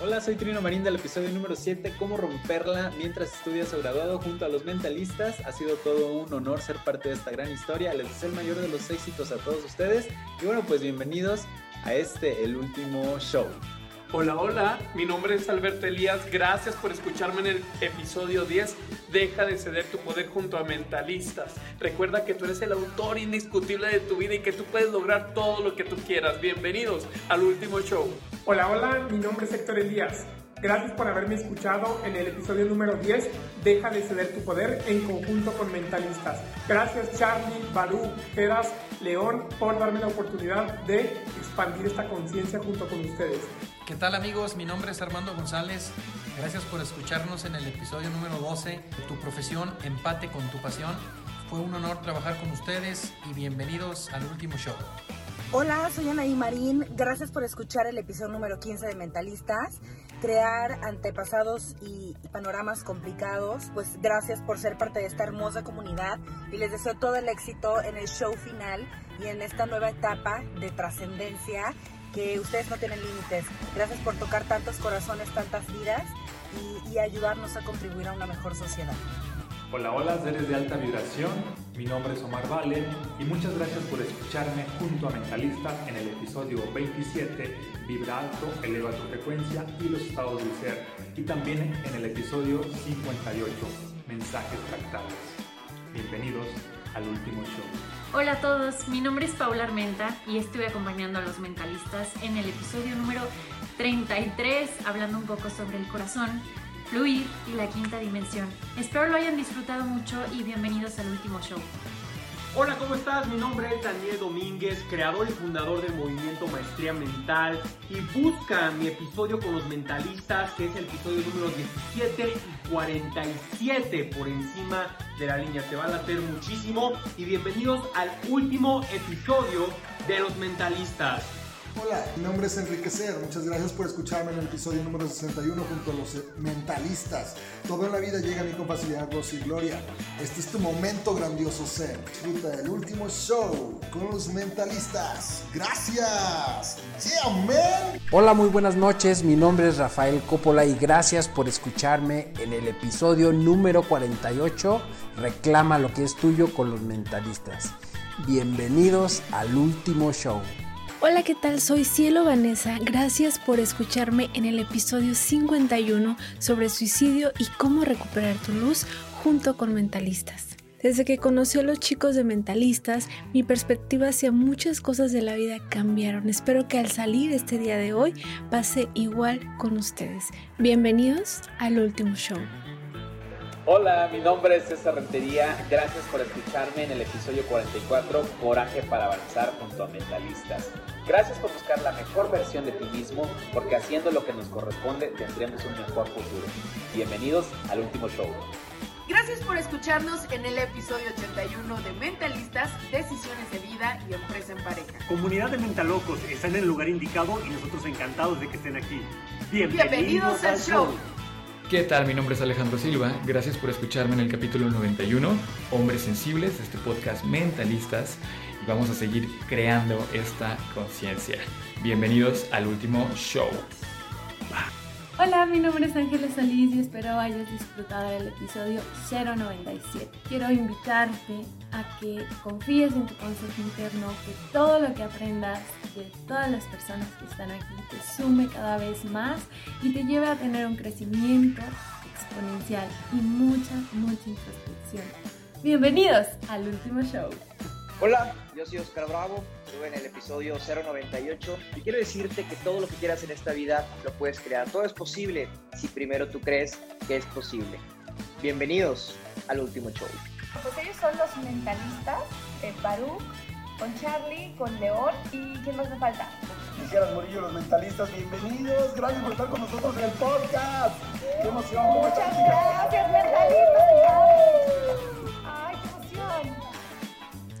Hola, soy Trino Marín del episodio número 7, Cómo romperla mientras estudias o graduado junto a los mentalistas. Ha sido todo un honor ser parte de esta gran historia. Les deseo el mayor de los éxitos a todos ustedes. Y bueno, pues bienvenidos a este, el último show. Hola, hola, mi nombre es Alberto Elías, gracias por escucharme en el episodio 10. Deja de ceder tu poder junto a mentalistas. Recuerda que tú eres el autor indiscutible de tu vida y que tú puedes lograr todo lo que tú quieras. Bienvenidos al último show. Hola, hola, mi nombre es Héctor Elías. Gracias por haberme escuchado en el episodio número 10, Deja de ceder tu poder en conjunto con mentalistas. Gracias Charlie, Barú, Geras, León por darme la oportunidad de expandir esta conciencia junto con ustedes. ¿Qué tal amigos? Mi nombre es Armando González. Gracias por escucharnos en el episodio número 12, Tu profesión, empate con tu pasión. Fue un honor trabajar con ustedes y bienvenidos al último show. Hola, soy Anaí Marín. Gracias por escuchar el episodio número 15 de Mentalistas. Crear antepasados y panoramas complicados. Pues gracias por ser parte de esta hermosa comunidad y les deseo todo el éxito en el show final y en esta nueva etapa de trascendencia que ustedes no tienen límites. Gracias por tocar tantos corazones, tantas vidas y, y ayudarnos a contribuir a una mejor sociedad. Hola, hola, seres de alta vibración. Mi nombre es Omar Vale y muchas gracias por escucharme junto a Mentalistas en el episodio 27, Vibra alto, eleva tu frecuencia y los estados del ser. Y también en el episodio 58, Mensajes fractales. Bienvenidos al último show. Hola a todos, mi nombre es Paula Armenta y estoy acompañando a los mentalistas en el episodio número 33, hablando un poco sobre el corazón, fluir y la quinta dimensión. Espero lo hayan disfrutado mucho y bienvenidos al último show. Hola, ¿cómo estás? Mi nombre es Daniel Domínguez, creador y fundador del movimiento Maestría Mental. Y busca mi episodio con los mentalistas, que es el episodio número 17 y 47 por encima de la línea. Te va a latir muchísimo. Y bienvenidos al último episodio de los mentalistas. Hola, mi nombre es Enrique Ser. Muchas gracias por escucharme en el episodio número 61 junto a los mentalistas. Todo la vida llega a mí con facilidad, gozo y gloria. Este es tu momento grandioso ser. Disfruta del último show con los mentalistas. Gracias. Yeah, man. Hola, muy buenas noches. Mi nombre es Rafael Coppola y gracias por escucharme en el episodio número 48. Reclama lo que es tuyo con los mentalistas. Bienvenidos al último show. Hola, ¿qué tal? Soy Cielo Vanessa. Gracias por escucharme en el episodio 51 sobre suicidio y cómo recuperar tu luz junto con mentalistas. Desde que conocí a los chicos de mentalistas, mi perspectiva hacia muchas cosas de la vida cambiaron. Espero que al salir este día de hoy pase igual con ustedes. Bienvenidos al último show. Hola, mi nombre es César Rentería. Gracias por escucharme en el episodio 44, Coraje para avanzar junto a mentalistas. Gracias por buscar la mejor versión de ti mismo, porque haciendo lo que nos corresponde tendremos un mejor futuro. Bienvenidos al último show. Gracias por escucharnos en el episodio 81 de Mentalistas, Decisiones de Vida y Empresa en Pareja. Comunidad de Mentalocos, están en el lugar indicado y nosotros encantados de que estén aquí. Bienvenidos, Bienvenidos al show. ¿Qué tal? Mi nombre es Alejandro Silva. Gracias por escucharme en el capítulo 91, Hombres Sensibles, este podcast Mentalistas. Y vamos a seguir creando esta conciencia. Bienvenidos al último show. Hola, mi nombre es Ángeles Solís y espero hayas disfrutado del episodio 097. Quiero invitarte a que confíes en tu consejo interno, que todo lo que aprendas de todas las personas que están aquí te sume cada vez más y te lleve a tener un crecimiento exponencial y mucha, mucha introspección. Bienvenidos al último show. Hola, yo soy Oscar Bravo, estuve en el episodio 098 y quiero decirte que todo lo que quieras en esta vida lo puedes crear. Todo es posible si primero tú crees que es posible. Bienvenidos al último show. Pues ellos son los mentalistas, eh, Baruch, con Charlie, con León y ¿quién más me falta? Dijeras Murillo, los mentalistas, bienvenidos. Gracias por estar con nosotros en el podcast. ¡Qué emoción! ¿Cómo Muchas gracias, mentalistas. ¡Ay, qué emoción!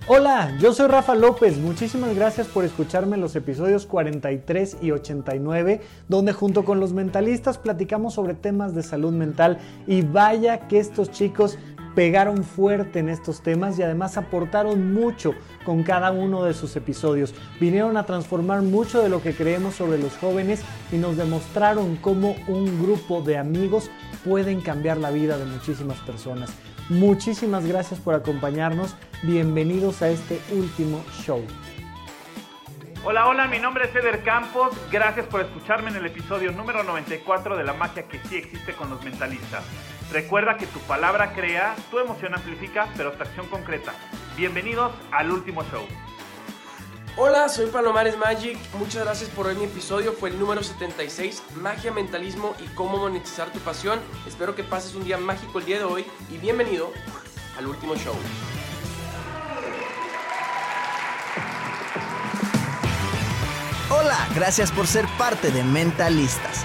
Hola, yo soy Rafa López. Muchísimas gracias por escucharme en los episodios 43 y 89, donde junto con los mentalistas platicamos sobre temas de salud mental. Y vaya que estos chicos pegaron fuerte en estos temas y además aportaron mucho con cada uno de sus episodios. Vinieron a transformar mucho de lo que creemos sobre los jóvenes y nos demostraron cómo un grupo de amigos pueden cambiar la vida de muchísimas personas. Muchísimas gracias por acompañarnos. Bienvenidos a este último show. Hola, hola, mi nombre es Eder Campos. Gracias por escucharme en el episodio número 94 de La magia que sí existe con los mentalistas. Recuerda que tu palabra crea, tu emoción amplifica, pero tu acción concreta. Bienvenidos al último show. Hola, soy Palomares Magic. Muchas gracias por ver mi episodio. Fue el número 76, Magia, Mentalismo y cómo monetizar tu pasión. Espero que pases un día mágico el día de hoy y bienvenido al último show. Hola, gracias por ser parte de Mentalistas.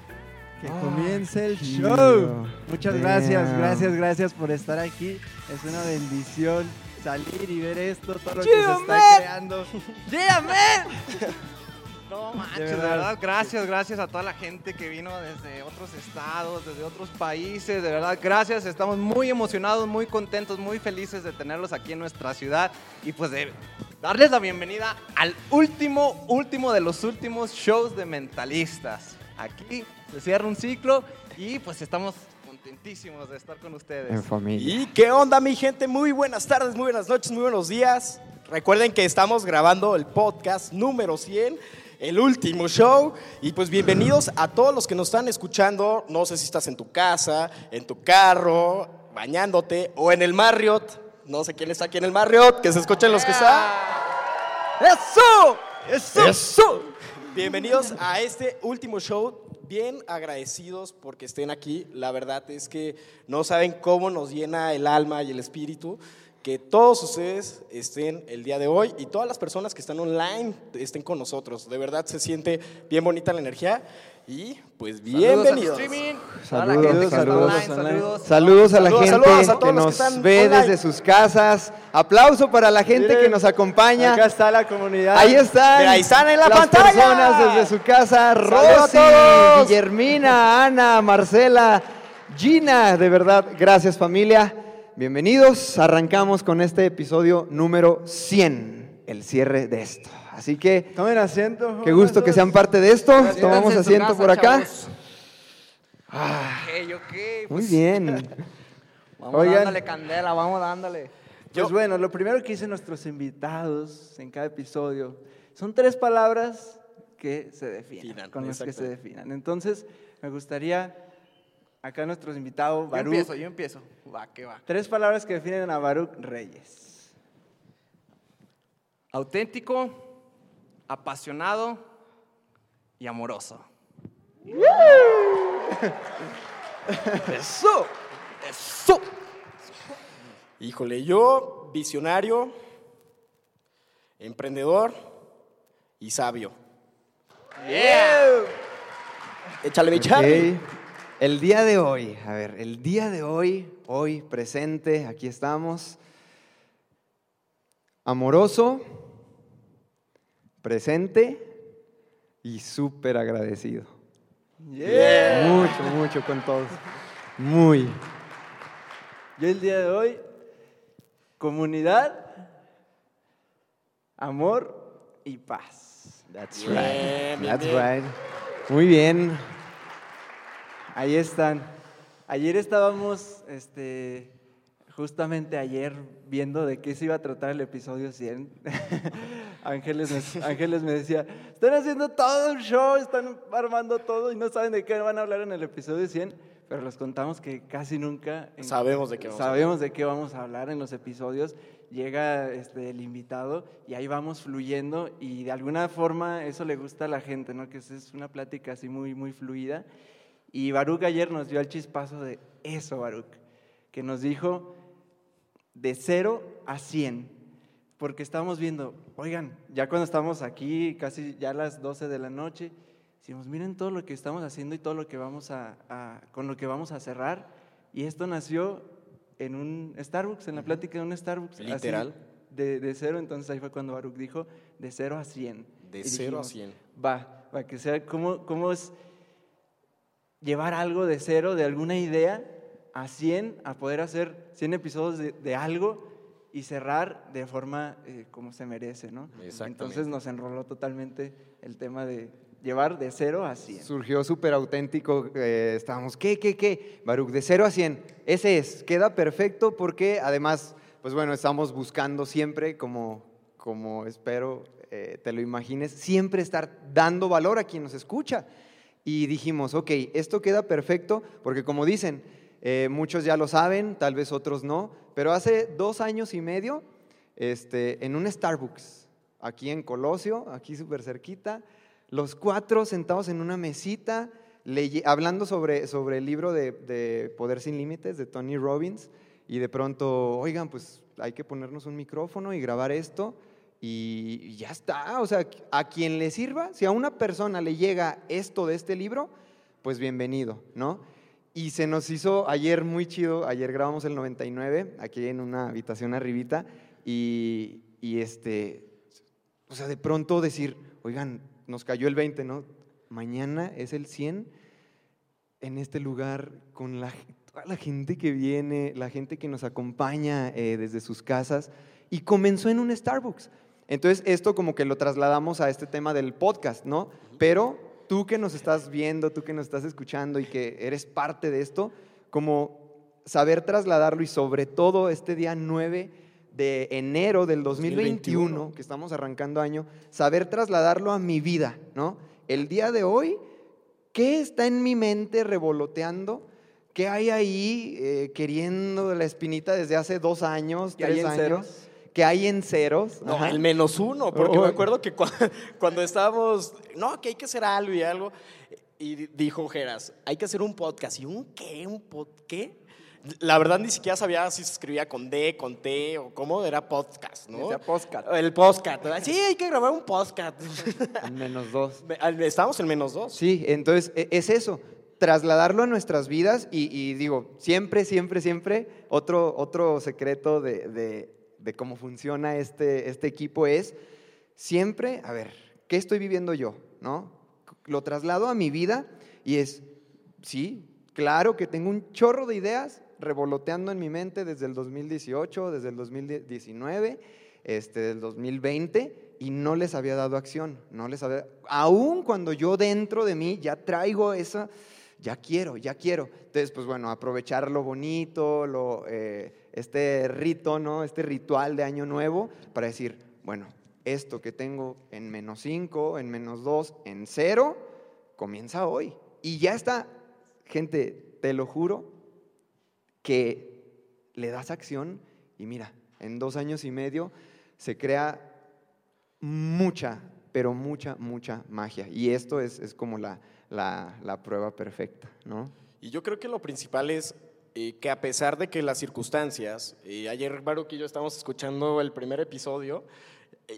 Que Ah, comience el chido. show. Muchas gracias, Damn. gracias, gracias por estar aquí. Es una bendición salir y ver esto, todo lo que se está man. creando. Yeah, man. No manches, De verdad. gracias, gracias a toda la gente que vino desde otros estados, desde otros países, de verdad, gracias, estamos muy emocionados, muy contentos, muy felices de tenerlos aquí en nuestra ciudad y pues de darles la bienvenida al último, último de los últimos shows de mentalistas. Aquí se cierra un ciclo y pues estamos contentísimos de estar con ustedes. En familia. ¿Y qué onda, mi gente? Muy buenas tardes, muy buenas noches, muy buenos días. Recuerden que estamos grabando el podcast número 100, el último show. Y pues bienvenidos a todos los que nos están escuchando. No sé si estás en tu casa, en tu carro, bañándote o en el Marriott. No sé quién está aquí en el Marriott, que se escuchen los que están. ¡Eso! ¡Eso! ¡Eso! Bienvenidos a este último show. Bien agradecidos porque estén aquí. La verdad es que no saben cómo nos llena el alma y el espíritu que todos ustedes estén el día de hoy y todas las personas que están online estén con nosotros. De verdad se siente bien bonita la energía y pues bienvenidos. Saludos, saludos, saludos. Saludos a la gente que nos ve online. desde sus casas. Aplauso para la gente Miren, que nos acompaña. acá está la comunidad. Ahí están. Mira, ahí están en la las pantalla. personas desde su casa. Rosy. Guillermina, Ana, Marcela, Gina. De verdad, gracias familia. Bienvenidos. Arrancamos con este episodio número 100. El cierre de esto. Así que. Tomen asiento. Qué gusto que sean parte de esto. Tomamos asiento casa, por acá. chavos. Ok, ok. Muy pues, bien. Vamos Oigan. dándole candela, vamos dándole. Pues bueno, lo primero que dicen nuestros invitados en cada episodio son tres palabras que se definan, con las que se definan. Entonces, me gustaría, acá nuestros invitados, Yo Baruch. empiezo, yo empiezo. Va, que va. Tres palabras que definen a Baruch Reyes. Auténtico, apasionado y amoroso. ¡Eso! ¡Eso! Híjole, yo, visionario, emprendedor y sabio. Yeah. Échale, mi Charlie. Ok. El día de hoy, a ver, el día de hoy, hoy presente, aquí estamos. Amoroso, presente y súper agradecido. Yeah. Mucho, mucho con todos. Muy. Yo el día de hoy, comunidad, amor y paz. That's right. That's right. Muy bien. Ahí están. Ayer estábamos, este, justamente ayer viendo de qué se iba a tratar el episodio 100. Ángeles, me, Ángeles me decía, están haciendo todo un show, están armando todo y no saben de qué van a hablar en el episodio 100, pero les contamos que casi nunca en- Sabemos de qué vamos a sabemos de qué vamos a hablar en los episodios. Llega este, el invitado y ahí vamos fluyendo y de alguna forma eso le gusta a la gente, ¿no? Que es- es una plática así muy, muy fluida. Y Baruch ayer nos dio el chispazo de eso, Baruch, que nos dijo de 0 a 100, porque estamos viendo, oigan, ya cuando estamos aquí, casi ya a las 12 de la noche, decimos, miren todo lo que estamos haciendo y todo lo que vamos a, a- con lo que vamos a cerrar, y esto nació en un Starbucks, en la plática de un Starbucks. así, Literal. de, de cero, entonces ahí fue cuando Baruch dijo, de 0 a 100. De Y cero a dijimos, 100. Va, va, que sea, ¿cómo, cómo es llevar algo de cero, de alguna idea, a 100, a poder hacer 100 episodios de, de algo y cerrar de forma eh, como se merece, ¿no? Entonces nos enroló totalmente el tema de llevar de cero a 100. Surgió súper auténtico. eh, estábamos, ¿qué, qué, qué? Baruch, de 0 a 100. Ese es, queda perfecto porque además, pues bueno, estamos buscando siempre, como, como espero eh, te lo imagines, siempre estar dando valor a quien nos escucha. Y dijimos, ok, esto queda perfecto porque como dicen, eh, muchos ya lo saben, tal vez otros no, pero hace dos años y medio, este, en un Starbucks, aquí en Colosio, aquí súper cerquita, los cuatro sentados en una mesita, leye- hablando sobre, sobre el libro de, de Poder sin Límites de Tony Robbins, y de pronto, oigan, pues hay que ponernos un micrófono y grabar esto, y ya está. O sea, a quien le sirva, si a una persona le llega esto de este libro, pues bienvenido, ¿no? Y se nos hizo ayer muy chido, ayer grabamos el 99, aquí en una habitación arribita, y, y este, o sea, de pronto decir, oigan, nos cayó el 20, ¿no? Mañana es el 100 en este lugar con la, toda la gente que viene, la gente que nos acompaña eh, desde sus casas, y comenzó en un Starbucks. Entonces, esto como que lo trasladamos a este tema del podcast, ¿no? Pero tú que nos estás viendo, tú que nos estás escuchando y que eres parte de esto, como saber trasladarlo y sobre todo este día 9 de enero del 2021, 2021, que estamos arrancando año, saber trasladarlo a mi vida, ¿no? El día de hoy, ¿qué está en mi mente revoloteando? ¿Qué hay ahí eh, queriendo la espinita desde hace dos años, ¿Qué hay tres años? ceros? ¿Qué hay en ceros? No, Ajá. el menos uno, porque Oh. me acuerdo que cua- cuando estábamos, no, que hay que hacer algo y algo, y dijo Geras, hay que hacer un podcast. ¿Y un qué? ¿Un pod qué? La verdad ni siquiera sabía si se escribía con D, con T o cómo, era podcast, ¿no? Decía podcast. El podcast. Sí, hay que grabar un podcast. En menos dos. Estamos en menos dos. Sí, entonces e- es eso, trasladarlo a nuestras vidas y, y digo, siempre, siempre, siempre, otro, otro secreto de, de- de cómo funciona este, este equipo es siempre, a ver, ¿qué estoy viviendo yo? ¿No? Lo traslado a mi vida y es, sí, claro que tengo un chorro de ideas revoloteando en mi mente desde el 2018, desde el 2019, este, del 2020 y no les había dado acción, no les había, aún cuando yo dentro de mí ya traigo esa, ya quiero, ya quiero. Entonces, pues bueno, aprovechar lo bonito, lo, eh, este rito, ¿no? Este ritual de Año Nuevo para decir, bueno, esto que tengo en menos 5, en menos 2, en 0, comienza hoy. Y ya está, gente, te lo juro, que le das acción y mira, en dos años y medio se crea mucha, pero mucha, mucha magia. Y esto es, es como la, la- la prueba perfecta, ¿no? Y yo creo que lo principal es eh, que a pesar de que las circunstancias, ayer Baruch y yo estábamos escuchando el primer episodio,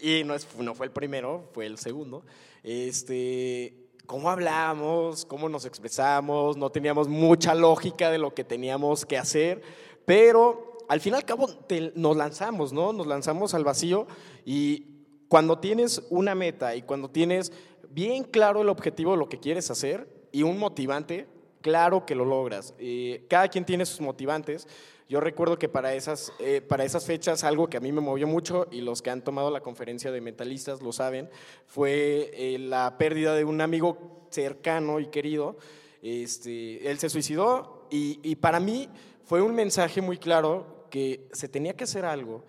y no, es, no fue el primero, fue el segundo, este, cómo hablamos, cómo nos expresamos, no teníamos mucha lógica de lo que teníamos que hacer, pero al fin y al cabo te- nos lanzamos, ¿no? Nos lanzamos al vacío y cuando tienes una meta y cuando tienes bien claro el objetivo de lo que quieres hacer y un motivante, claro que lo logras. Eh, cada quien tiene sus motivantes. Yo recuerdo que para esas, eh, para esas fechas algo que a mí me movió mucho y los que han tomado la conferencia de mentalistas lo saben, fue eh, la pérdida de un amigo cercano y querido. Este, él se suicidó y, y para mí fue un mensaje muy claro que se tenía que hacer algo.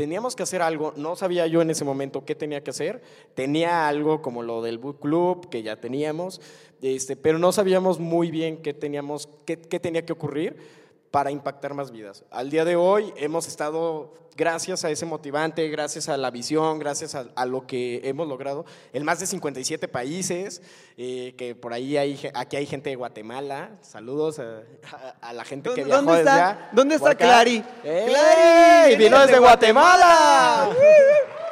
Teníamos que hacer algo, no sabía yo en ese momento qué tenía que hacer, tenía algo como lo del book club que ya teníamos, este, pero no sabíamos muy bien qué, teníamos, qué, qué tenía que ocurrir para impactar más vidas. Al día de hoy hemos estado, gracias a ese motivante, gracias a la visión, gracias a, a lo que hemos logrado, en más de 57 países, eh, que por ahí hay, aquí hay gente de Guatemala, saludos a, a- a la gente que ¿Dónde- viajó desde está- allá, dónde está. Clary? ¡Eh! ¡Clary! ¡Vino desde Guatemala!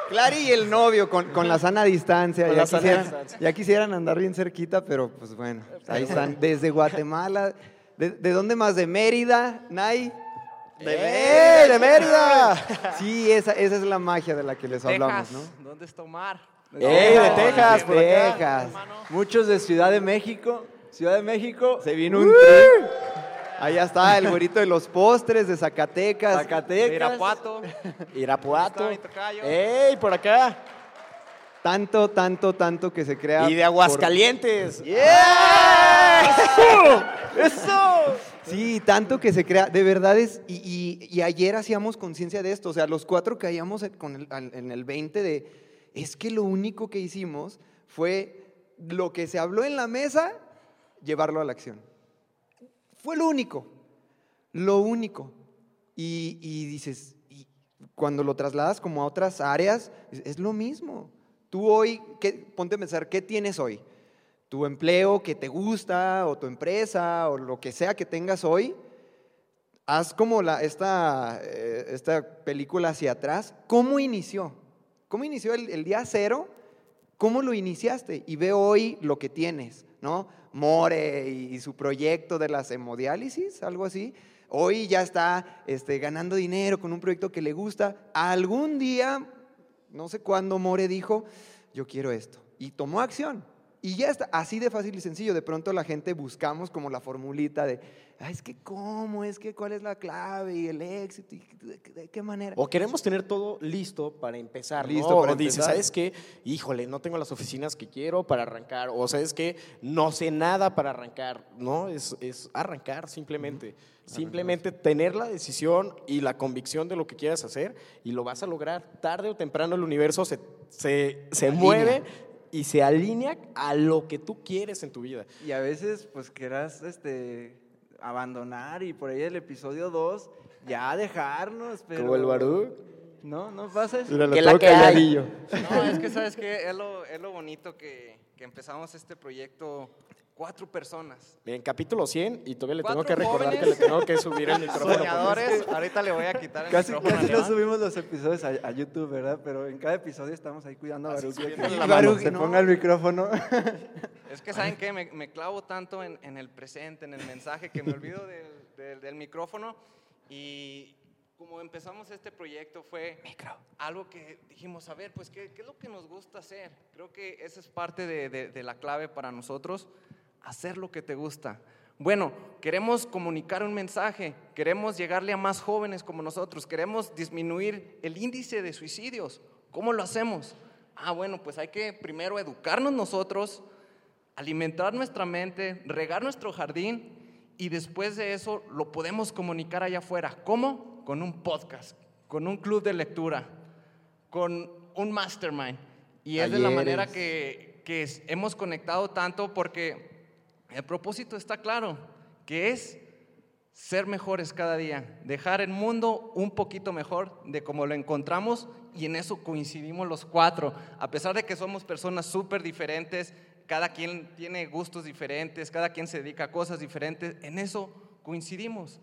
Clary y el novio con, con la sana distancia. Ya, la sana quisieran, distancia. ya quisieran andar bien cerquita, pero pues bueno, ahí están. Desde Guatemala. ¿De, de dónde más? ¿De Mérida? ¿Nay? ¡De Mérida! ¡De Mérida! Sí, esa, esa es la magia de la que les hablamos, ¿no? ¿Dónde está Omar? ¡Ey, de Texas, por acá! Texas. Muchos de Ciudad de México. Ciudad de México. Se vino un tren. Allá está el güerito de los postres de Zacatecas. Zacatecas. De Irapuato. Irapuato. Está mi tocayo. ¡Ey, por acá! Tanto, tanto, tanto que se crea. Y de Aguascalientes. ¡Eso! Sí, tanto que se crea. De verdad es. Y, y- y ayer hacíamos conciencia de esto. O sea, los cuatro caíamos con el- en el 20 de. Es que lo único que hicimos fue lo que se habló en la mesa, llevarlo a la acción. Fue lo único. Lo único. Y, y dices, y cuando lo trasladas como a otras áreas, es, es lo mismo. Tú hoy, ¿qué- ponte a pensar, ¿qué tienes hoy? Tu empleo que te gusta, o tu empresa, o lo que sea que tengas hoy, haz como la, esta, eh, esta película hacia atrás. ¿Cómo inició? ¿Cómo inició el, el día cero? ¿Cómo lo iniciaste? Y ve hoy lo que tienes, ¿no? More y, y su proyecto de las hemodiálisis, algo así. Hoy ya está este, ganando dinero con un proyecto que le gusta. Algún día, no sé cuándo, More dijo, yo quiero esto. Y tomó acción. Y ya está, así de fácil y sencillo. De pronto la gente buscamos como la formulita de, "Ay, es que cómo, es que cuál es la clave y el éxito, y de, qué manera. O queremos tener todo listo para empezar, ¿no? Listo para o dices. ¿sabes qué? Híjole, no tengo las oficinas que quiero para arrancar. O ¿sabes qué? No sé nada para arrancar, ¿no? Es, es arrancar simplemente. Simplemente tener la decisión y la convicción de lo que quieras hacer y lo vas a lograr. Tarde o temprano el universo se, se, se mueve y se alinea a lo que tú quieres en tu vida. Y a veces, pues, quieras este, abandonar y por ahí el episodio 2 ya dejarnos, pero... Como el Baruch. No, no pasa eso. Míralo, todo calladillo. No, es que sabes que es lo, es lo bonito que, que empezamos este proyecto cuatro personas. En capítulo 100 y todavía le tengo que recordar que jóvenes le tengo que subir el micrófono. Soñadores, ahorita le voy a quitar el Casi, micrófono. casi no subimos los episodios a, a YouTube, ¿verdad? Pero en cada episodio estamos ahí cuidando a subiendo que la mano. se No. ponga el micrófono. Es que, ¿saben qué? Me, me clavo tanto en, en el presente, en el mensaje, que me olvido del, del- del micrófono. Y como empezamos este proyecto fue algo que dijimos, a ver, pues, ¿qué, qué es lo que nos gusta hacer? Creo que esa es parte de, de- de la clave para nosotros, hacer lo que te gusta. Bueno, queremos comunicar un mensaje, queremos llegarle a más jóvenes como nosotros, queremos disminuir el índice de suicidios. ¿Cómo lo hacemos? Ah, bueno, pues hay que primero educarnos nosotros, alimentar nuestra mente, regar nuestro jardín y después de eso lo podemos comunicar allá afuera. ¿Cómo? Con un podcast, con un club de lectura, con un mastermind. Y es de la manera que, hemos conectado tanto porque el propósito está claro, que es ser mejores cada día, dejar el mundo un poquito mejor de como lo encontramos y en eso coincidimos los cuatro. A pesar de que somos personas súper diferentes, cada quien tiene gustos diferentes, cada quien se dedica a cosas diferentes, en eso coincidimos.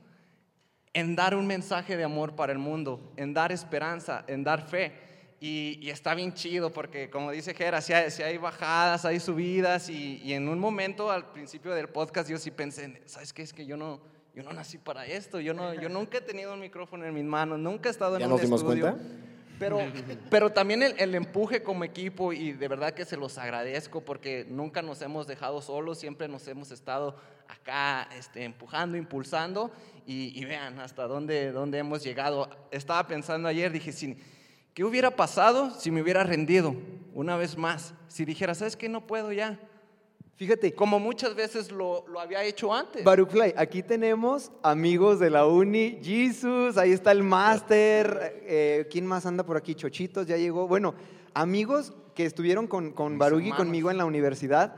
En dar un mensaje de amor para el mundo, en dar esperanza, en dar fe. Y, y está bien chido porque, como dice Gera, sí hay, sí hay bajadas, hay subidas. Y, y en un momento, al principio del podcast, yo sí pensé, ¿sabes qué? Es que yo no, yo no nací para esto. Yo, no, yo nunca he tenido un micrófono en mis manos, nunca he estado en ¿Ya un nos dimos estudio. cuenta? Pero, pero también el, el empuje como equipo y de verdad que se los agradezco porque nunca nos hemos dejado solos, siempre nos hemos estado acá este, empujando, impulsando y, y vean hasta dónde, dónde hemos llegado. Estaba pensando ayer, dije, si, ¿qué hubiera pasado si me hubiera rendido una vez más? Si dijera, ¿sabes qué? No puedo ya. Fíjate. Como muchas veces lo, lo había hecho antes. Baruch Fly, aquí tenemos amigos de la uni, Jesus, ahí está el máster, eh, ¿quién más anda por aquí? Chochitos, ya llegó. Bueno, amigos que estuvieron con, con hermanos. conmigo en la universidad.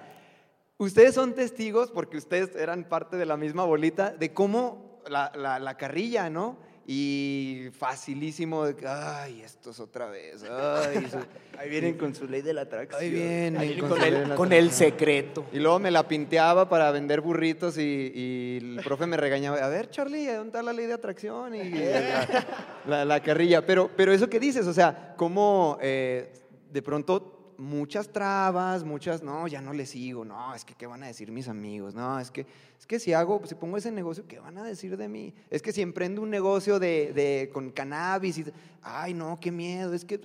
Ustedes son testigos, porque ustedes eran parte de la misma bolita, de cómo la, la- la carrilla, ¿no? Y facilísimo, de que, ay, estos otra vez, ay. su- Ahí vienen con su ley de la atracción. Ahí vienen Ahí con, con el- con secreto. Y luego me la pinteaba para vender burritos y, y el profe me regañaba. A ver, Charlie, ¿dónde está la ley de atracción? Y la, la- la carrilla. Pero, pero eso que dices, o sea, cómo eh, de pronto muchas trabas, muchas, no, ya no le sigo, no, es que qué van a decir mis amigos, no, es que, es que si hago, si pongo ese negocio, ¿qué van a decir de mí? Es que si emprendo un negocio de, de- con cannabis, y, ay, no, qué miedo, es que,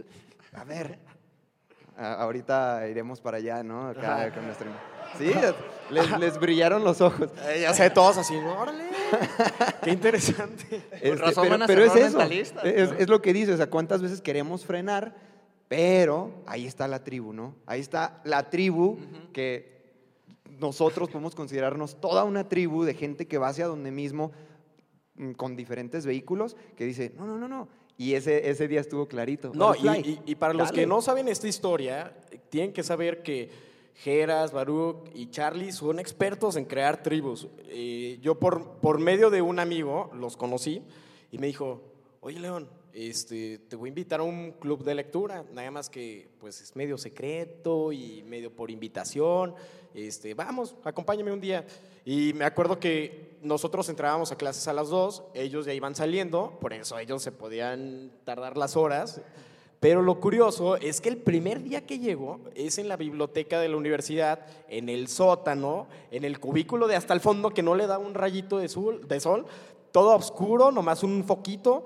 a ver, ahorita iremos para allá, ¿no? Acá con nuestro... Sí, les, les brillaron los ojos. Eh, ya sé, todos así, órale, qué interesante. Este, razón pero pero es eso, es, es lo que dice, o sea, cuántas veces queremos frenar, pero ahí está la tribu, ¿no? Ahí está la tribu que nosotros podemos considerarnos toda una tribu de gente que va hacia donde mismo mm, con diferentes vehículos, que dice, no, no, no, no. Y ese, ese día estuvo clarito. No, y, Fly, y- y para los que no saben esta historia, tienen que saber que Geras, Baruch y Charlie son expertos en crear tribus. Eh, yo por, por medio de un amigo los conocí y me dijo, oye León, este, te voy a invitar a un club de lectura, nada más que pues es medio secreto y medio por invitación. Este, vamos, acompáñame un día. Y me acuerdo que nosotros entrábamos a clases a las dos, ellos ya iban saliendo, por eso ellos se podían tardar las horas. Pero lo curioso es que el primer día que llegó es en la biblioteca de la universidad, en el sótano, en el cubículo de hasta el fondo que no le da un rayito de sol, de sol todo oscuro, nomás un foquito.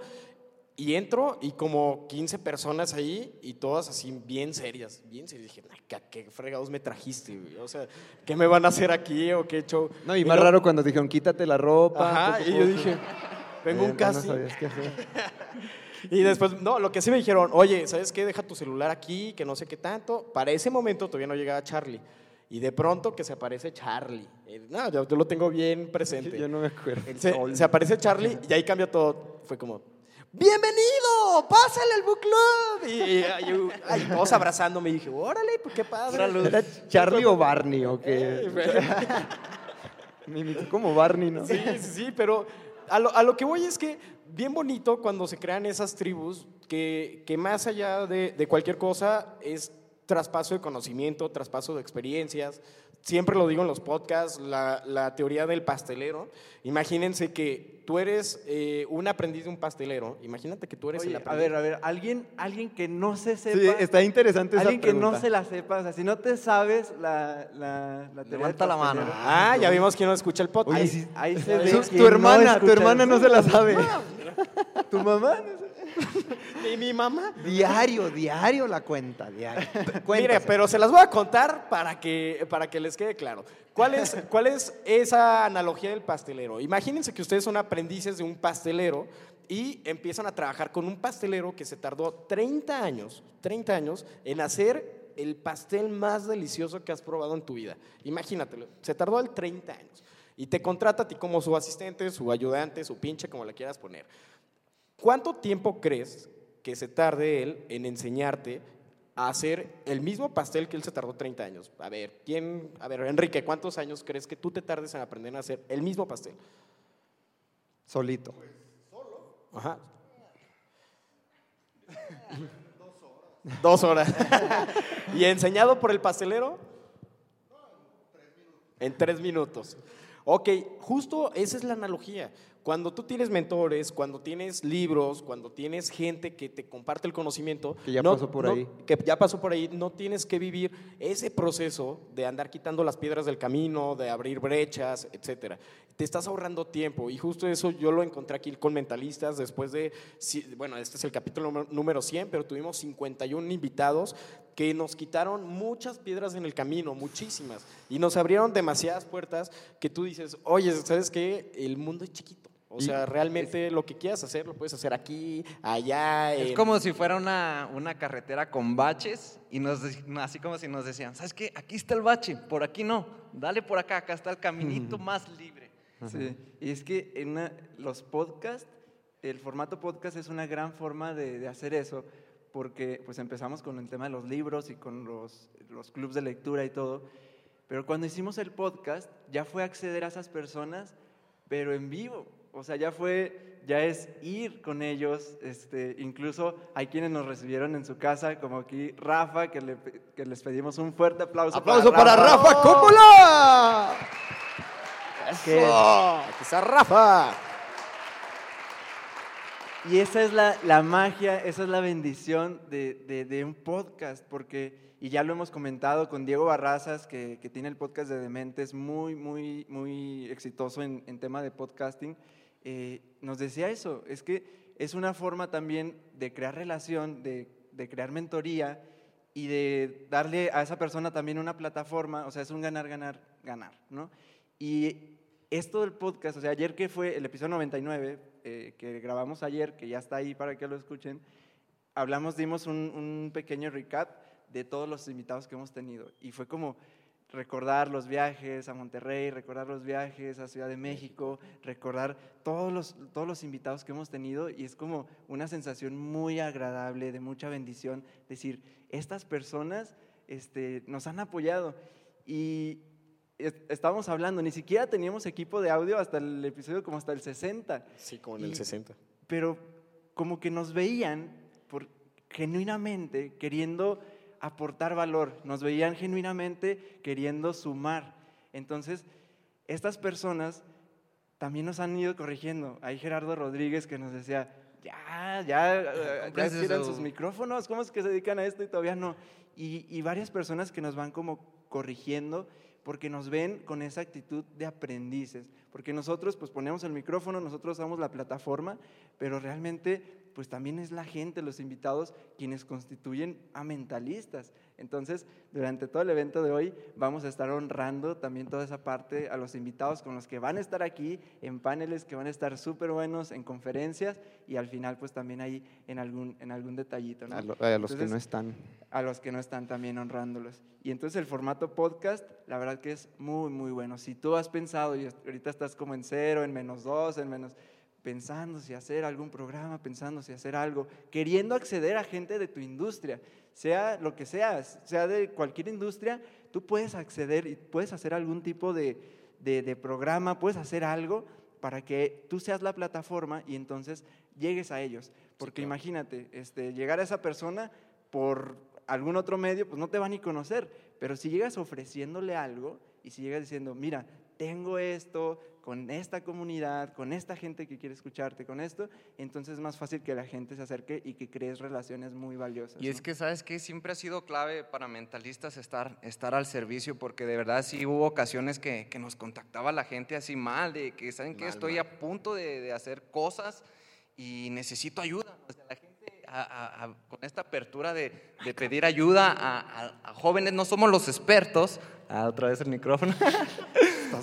Y entro y como 15 personas ahí y todas así bien serias, bien serias. Dije, "Ay, ¿qué, fregados me trajiste? güey? O sea, ¿qué me van a hacer aquí o qué show? No, y más lo- raro cuando dijeron, quítate la ropa. Ajá, poco, y yo poco". dije, vengo Eh, un casi. No qué hacer. Y después, no, lo que sí me dijeron, oye, ¿sabes qué? Deja tu celular aquí, que no sé qué tanto. Para ese momento todavía no llegaba Charlie. Y de pronto que se aparece Charlie. Eh, No, yo, yo lo tengo bien presente. Yo no me acuerdo. Se, se aparece Charlie y ahí cambia todo. Fue como, ¡Bienvenido! ¡Pásale al book club! Y, y- y- ay, todos abrazándome. Y dije, órale, pues qué padre. ¿Era Charlie o Barney o qué? Eh. Me imitó como Barney, ¿no? Sí, sí, sí, pero a lo, a lo que voy es que bien bonito cuando se crean esas tribus que, que más allá de, de cualquier cosa es traspaso de conocimiento, traspaso de experiencias. Siempre lo digo en los podcasts, la, la teoría del pastelero. Imagínense que tú eres eh, un aprendiz de un pastelero. Imagínate que tú eres Oye, el a aprendiz. ver, a ver, alguien, alguien que no se sepa. Sí, está interesante esa Alguien que no se la sepa, o sea, si no te sabes la, la, la teoría Levanta la mano. Ah, ya vimos quién no escucha el podcast. Ahí, se ve tu no hermana, tu escucha hermana el- no se la sabe. ¿Tu mamá? ¿Y mi mamá? Diario, diario la cuenta, diario. Mire, pero se las voy a contar para que, para que les quede claro. ¿Cuál es, ¿Cuál es esa analogía del pastelero? Imagínense que ustedes son aprendices de un pastelero y empiezan a trabajar con un pastelero que se tardó 30 años, 30 años en hacer el pastel más delicioso que has probado en tu vida. Imagínatelo, se tardó el 30 años. Y te contrata a ti como su asistente, su ayudante, su pinche, como le quieras poner. ¿Cuánto tiempo crees que se tarde él en enseñarte a hacer el mismo pastel que él se tardó 30 años? A ver, ¿quién? A ver, Enrique, ¿cuántos años crees que tú te tardes en aprender a hacer el mismo pastel? Solito. Ajá. Dos horas. ¿Y enseñado por el pastelero? En tres minutos. Ok, justo esa es la analogía. Cuando tú tienes mentores, cuando tienes libros, cuando tienes gente que te comparte el conocimiento, Que ya no- pasó por no- ahí. que ya pasó por ahí, no tienes que vivir ese proceso de andar quitando las piedras del camino, de abrir brechas, etcétera. Te estás ahorrando tiempo y justo eso yo lo encontré aquí con mentalistas después de, bueno, este es el capítulo número- número 100, pero tuvimos 51 invitados que nos quitaron muchas piedras en el camino, muchísimas, y nos abrieron demasiadas puertas que tú dices, oye, ¿sabes qué? El mundo es chiquito. O sea, realmente lo que quieras hacer lo puedes hacer aquí, allá. Es en- como si fuera una, una carretera con baches y nos, así como si nos decían, ¿sabes qué? Aquí está el bache, por aquí no, dale por acá, acá está el caminito más libre. Sí, y es que en una- los podcasts, el formato podcast es una gran forma de, de hacer eso, porque pues empezamos con el tema de los libros y con los, los clubs de lectura y todo, pero cuando hicimos el podcast ya fue acceder a esas personas, pero en vivo, o sea, ya fue, ya es ir con ellos, este, incluso hay quienes nos recibieron en su casa, como aquí Rafa, que, le- que les pedimos un fuerte aplauso. ¡Aplauso para Rafa Coppola! Que- Aquí está Rafa. Y esa es la, la magia, esa es la bendición de, de- de un podcast, porque, y ya lo hemos comentado con Diego Barrazas, que, que tiene el podcast de Dementes, muy, muy, muy exitoso en, en tema de podcasting, eh, nos decía eso, es que es una forma también de crear relación, de, crear mentoría y de darle a esa persona también una plataforma, o sea, es un ganar, ganar, ganar, ¿no? Y esto del podcast, o sea, ayer que fue el episodio 99, eh, que grabamos ayer, que ya está ahí para que lo escuchen, hablamos, dimos un pequeño recap de todos los invitados que hemos tenido. Y fue como recordar los viajes a Monterrey, recordar los viajes a Ciudad de México, recordar todos los, todos los invitados que hemos tenido y es como una sensación muy agradable, de mucha bendición, decir, estas personas este, nos han apoyado. Y es- estábamos hablando, ni siquiera teníamos equipo de audio hasta el episodio como hasta el 60. Sí, como en el Y- 60. Pero como que nos veían por, genuinamente queriendo aportar valor, nos veían genuinamente queriendo sumar. Entonces, estas personas también nos han ido corrigiendo. Hay Gerardo Rodríguez que nos decía, ya, ya, eh, ya tiran su- sus micrófonos, ¿cómo es que se dedican a esto y todavía no? Y, y varias personas que nos van como corrigiendo porque nos ven con esa actitud de aprendices, porque nosotros pues ponemos el micrófono, nosotros damos la plataforma, pero realmente pues también es la gente, los invitados, quienes constituyen a mentalistas. Entonces, durante todo el evento de hoy vamos a estar honrando también toda esa parte a los invitados con los que van a estar aquí en paneles que van a estar súper buenos, en conferencias y al final pues también ahí en algún, en algún detallito. ¿no? A, lo- a los que no están. a los que no están también honrándolos. Y entonces el formato podcast, la verdad que es muy, muy bueno. Si tú has pensado y ahorita estás como en cero, en menos dos, en menos, pensando si hacer algún programa, pensando si hacer algo, queriendo acceder a gente de tu industria, sea lo que sea, sea de cualquier industria, tú puedes acceder y puedes hacer algún tipo de, de- de programa, puedes hacer algo para que tú seas la plataforma y entonces llegues a ellos. Porque imagínate, este, llegar a esa persona por algún otro medio, pues no te va ni conocer. Pero si llegas ofreciéndole algo y si llegas diciendo, mira, tengo esto con esta comunidad, con esta gente que quiere escucharte, con esto, entonces es más fácil que la gente se acerque y que crees relaciones muy valiosas. Y es que, ¿sabes qué? Siempre ha sido clave para mentalistas estar, estar al servicio, porque de verdad sí hubo ocasiones que, que nos contactaba la gente así mal, de que, ¿saben qué? Mal, Estoy mal. a punto de, de hacer cosas y necesito ayuda. O sea, la gente a- a- con esta apertura de, de pedir ayuda a, jóvenes, no somos los expertos. Ah, otra vez el micrófono.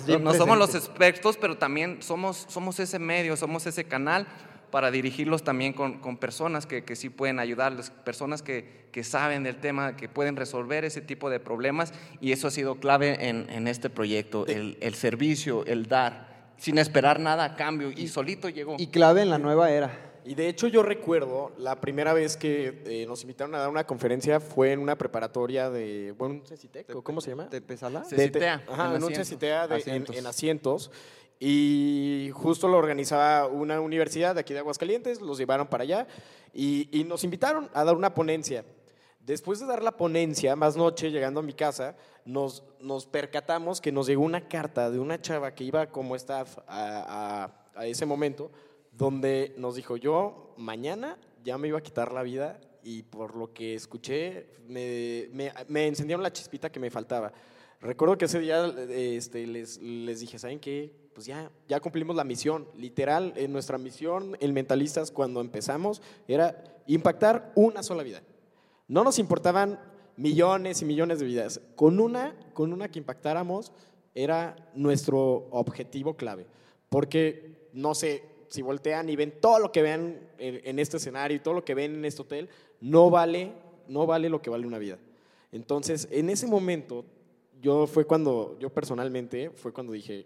No, no somos los expertos, pero también somos, somos ese medio, somos ese canal para dirigirlos también con, con personas que, que sí pueden ayudarles, personas que, que saben del tema, que pueden resolver ese tipo de problemas y eso ha sido clave en, en este proyecto, el, el servicio, el dar, sin esperar nada a cambio y solito llegó. Y clave en la nueva era. Y de hecho yo recuerdo la primera vez que eh, nos invitaron a dar una conferencia fue en una preparatoria de, bueno, un CECITEC, ¿o ¿cómo se llama? ¿Tepezala? De- Cecitea, Ajá, en en un asientos. CECITEA de- en- Asientos. en asientos. Y justo lo organizaba una universidad de aquí de Aguascalientes, los llevaron para allá y, y nos invitaron a dar una ponencia. Después de dar la ponencia, más noche, llegando a mi casa, nos, nos percatamos que nos llegó una carta de una chava que iba como staff a, a- a ese momento, donde nos dijo, yo mañana ya me iba a quitar la vida y por lo que escuché, me, me, encendieron la chispita que me faltaba. Recuerdo que ese día este, les, les dije, ¿saben qué? Pues ya, ya cumplimos la misión. Literal, en nuestra misión en Mentalistas, cuando empezamos, era impactar una sola vida. No nos importaban millones y millones de vidas. Con una, con una que impactáramos, era nuestro objetivo clave. Porque, no sé, si voltean y ven todo lo que ven en, en este escenario y todo lo que ven en este hotel, no vale, no vale lo que vale una vida. Entonces, en ese momento, yo fue cuando, yo personalmente, fue cuando dije,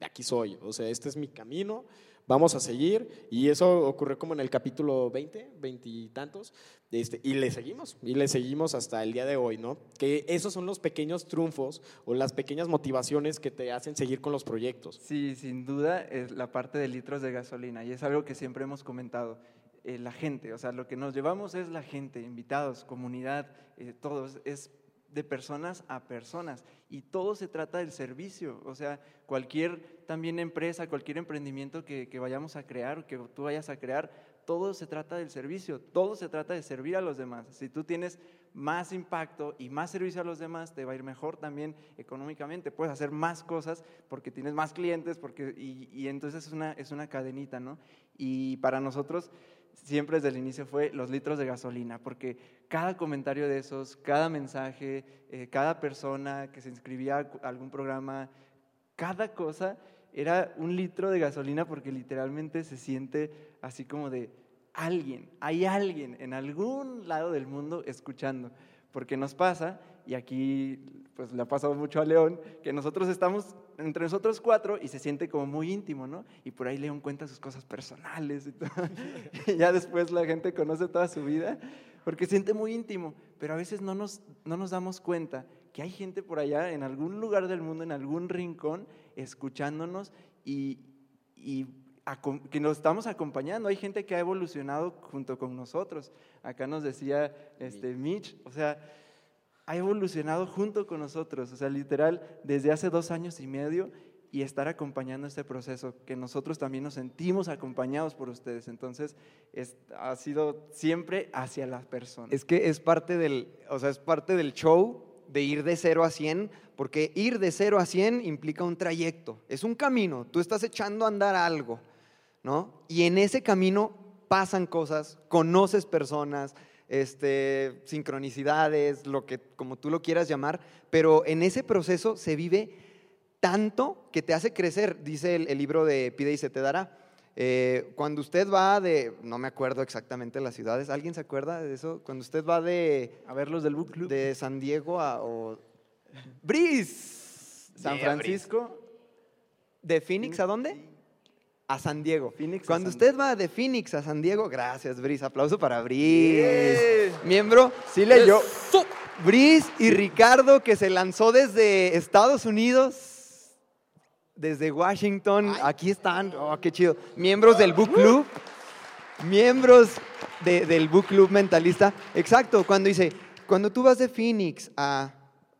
aquí soy, o sea, este es mi camino, vamos a seguir, y eso ocurrió como en el capítulo 20, 20 y tantos, y le seguimos, y le seguimos hasta el día de hoy, ¿no? Que esos son los pequeños triunfos o las pequeñas motivaciones que te hacen seguir con los proyectos. Sí, sin duda es la parte de litros de gasolina, y es algo que siempre hemos comentado. Eh, la gente, o sea, lo que nos llevamos es la gente, invitados, comunidad, eh, todos, es de personas a personas y todo se trata del servicio, o sea, cualquier también empresa, cualquier emprendimiento que, vayamos a crear, que tú vayas a crear, todo se trata del servicio, todo se trata de servir a los demás. Si tú tienes más impacto y más servicio a los demás, te va a ir mejor también económicamente. Puedes hacer más cosas porque tienes más clientes porque, y, y entonces es una, es una cadenita, ¿no? Y para nosotros siempre desde el inicio fue los litros de gasolina, porque cada comentario de esos, cada mensaje, eh, cada persona que se inscribía a algún programa, cada cosa era un litro de gasolina porque literalmente se siente así como de alguien, hay alguien en algún lado del mundo escuchando, porque nos pasa, y aquí pues le ha pasado mucho a León, que nosotros estamos entre nosotros cuatro y se siente como muy íntimo, ¿no? Y por ahí León cuenta sus cosas personales y, todo. y ya después la gente conoce toda su vida, porque siente muy íntimo, pero a veces no nos, no nos damos cuenta que hay gente por allá, en algún lugar del mundo, en algún rincón, escuchándonos y, y que nos estamos acompañando. Hay gente que ha evolucionado junto con nosotros. Acá nos decía este, Mitch, o sea, ha evolucionado junto con nosotros, o sea, literal, desde hace dos años y medio y estar acompañando este proceso, que nosotros también nos sentimos acompañados por ustedes. Entonces, es, ha sido siempre hacia las personas. Es que es parte del, o sea, es parte del show de ir de 0 a 100, porque ir de 0 a 100 implica un trayecto, es un camino, tú estás echando a andar algo, ¿no? Y en ese camino pasan cosas, conoces personas, este, sincronicidades, lo que, como tú lo quieras llamar, pero en ese proceso se vive tanto que te hace crecer, dice el, libro de Pide y se te dará. Eh, cuando usted va de, no me acuerdo exactamente las ciudades, ¿alguien se acuerda de eso? Cuando usted va de... A ver los del book club. De San Diego a... O, Bris, San Francisco. ¿De Phoenix a dónde? a San Diego. Phoenix Cuando usted va de Phoenix a San Diego, gracias, Bris. Aplauso para Bris. Miembro. Sí leyó. Bris y Ricardo, que se lanzó desde Estados Unidos, desde Washington. Aquí están. Oh, qué chido. Miembros del Book Club. Miembros del Book Club Mentalista. Exacto, cuando dice, cuando tú vas de Phoenix a,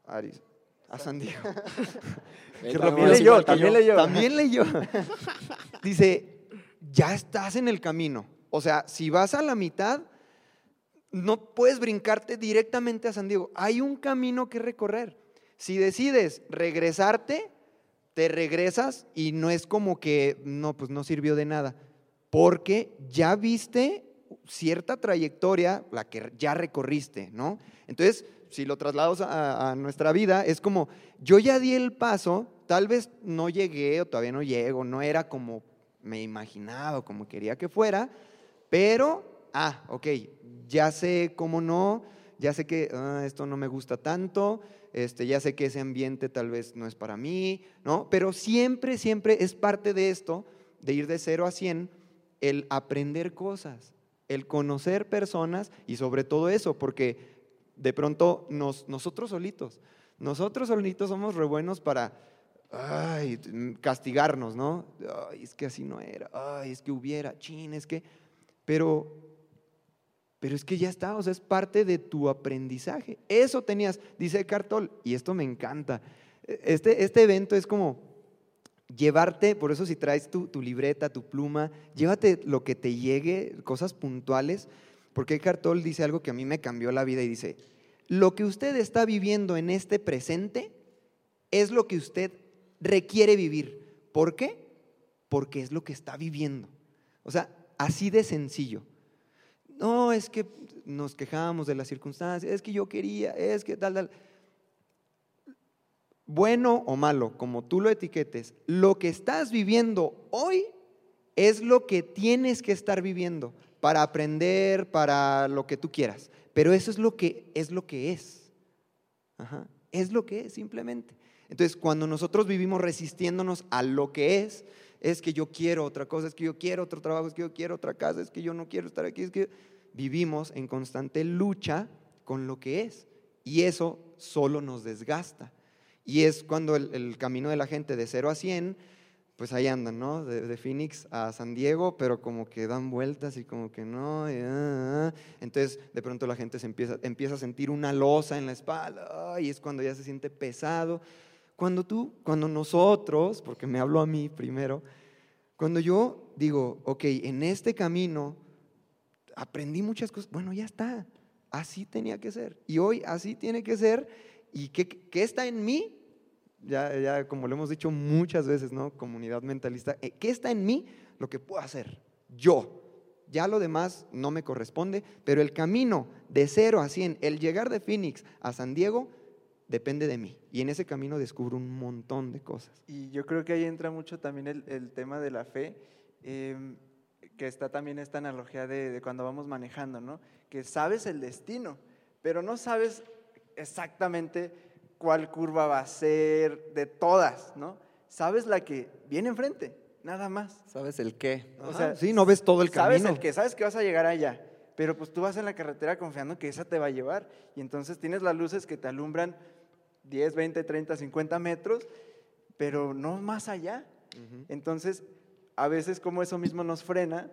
a San Diego. también leyó, también leyó. También leyó. Dice, ya estás en el camino. O sea, si vas a la mitad, no puedes brincarte directamente a San Diego. Hay un camino que recorrer. Si decides regresarte, te regresas y no es como que, no, pues no sirvió de nada. Porque ya viste cierta trayectoria, la que ya recorriste, ¿no? Entonces, si lo trasladas a, a, nuestra vida, es como, yo ya di el paso, tal vez no llegué o todavía no llego, no era como me imaginaba o como quería que fuera, pero, ah, ok, ya sé cómo no, ya sé que ah, esto no me gusta tanto, este, ya sé que ese ambiente tal vez no es para mí, ¿no? Pero siempre, siempre es parte de esto, de ir de cero a cien, el aprender cosas, el conocer personas y sobre todo eso, porque de pronto nos, nosotros solitos, nosotros solitos somos re buenos para ay, castigarnos, ¿no? Ay, es que así no era, ay, es que hubiera, chin, es que, pero, pero es que ya está, o sea, es parte de tu aprendizaje. Eso tenías, dice Cartol, y esto me encanta. Este, este evento es como, llevarte, por eso si traes tu, tu libreta, tu pluma, llévate lo que te llegue, cosas puntuales, porque Eckhart Tolle dice algo que a mí me cambió la vida y dice, lo que usted está viviendo en este presente es lo que usted requiere vivir. ¿Por qué? Porque es lo que está viviendo. O sea, así de sencillo. No, es que nos quejamos de las circunstancias, es que yo quería, es que tal, tal. Bueno o malo, como tú lo etiquetes, lo que estás viviendo hoy es lo que tienes que estar viviendo para aprender, para lo que tú quieras. Pero eso es lo que es. Lo que es. Ajá. Es lo que es, simplemente. Entonces, cuando nosotros vivimos resistiéndonos a lo que es, es que yo quiero otra cosa, es que yo quiero otro trabajo, es que yo quiero otra casa, es que yo no quiero estar aquí, es que vivimos en constante lucha con lo que es. Y eso solo nos desgasta. Y es cuando el, camino de la gente de 0 a 100, pues ahí andan, ¿no? De, Phoenix a San Diego, pero como que dan vueltas y como que no. Ah, ah, ah. Entonces, de pronto la gente se empieza a sentir una losa en la espalda y es cuando ya se siente pesado. Cuando tú, cuando nosotros, porque me hablo a mí primero, cuando yo digo, ok, en este camino aprendí muchas cosas, bueno, ya está, así tenía que ser. Y hoy así tiene que ser. ¿Y qué, qué está en mí? Ya, ya, como lo hemos dicho muchas veces, ¿no? Comunidad mentalista, eh, ¿qué está en mí? Lo que puedo hacer, yo. Ya lo demás no me corresponde, pero el camino de cero a 100, el llegar de Phoenix a San Diego, depende de mí. Y en ese camino descubro un montón de cosas. Y yo creo que ahí entra mucho también el, tema de la fe, em, que está también esta analogía de, cuando vamos manejando, ¿no? Que sabes el destino, pero no sabes exactamente cuál curva va a ser, de todas, ¿no? Sabes la que viene enfrente, nada más. Sabes el qué. O sea, sí, no ves todo el camino. Sabes el qué, sabes que vas a llegar allá, pero pues tú vas en la carretera confiando que esa te va a llevar y entonces tienes las luces que te alumbran 10, 20, 30, 50 metros, pero no más allá. Entonces, a veces como eso mismo nos frena,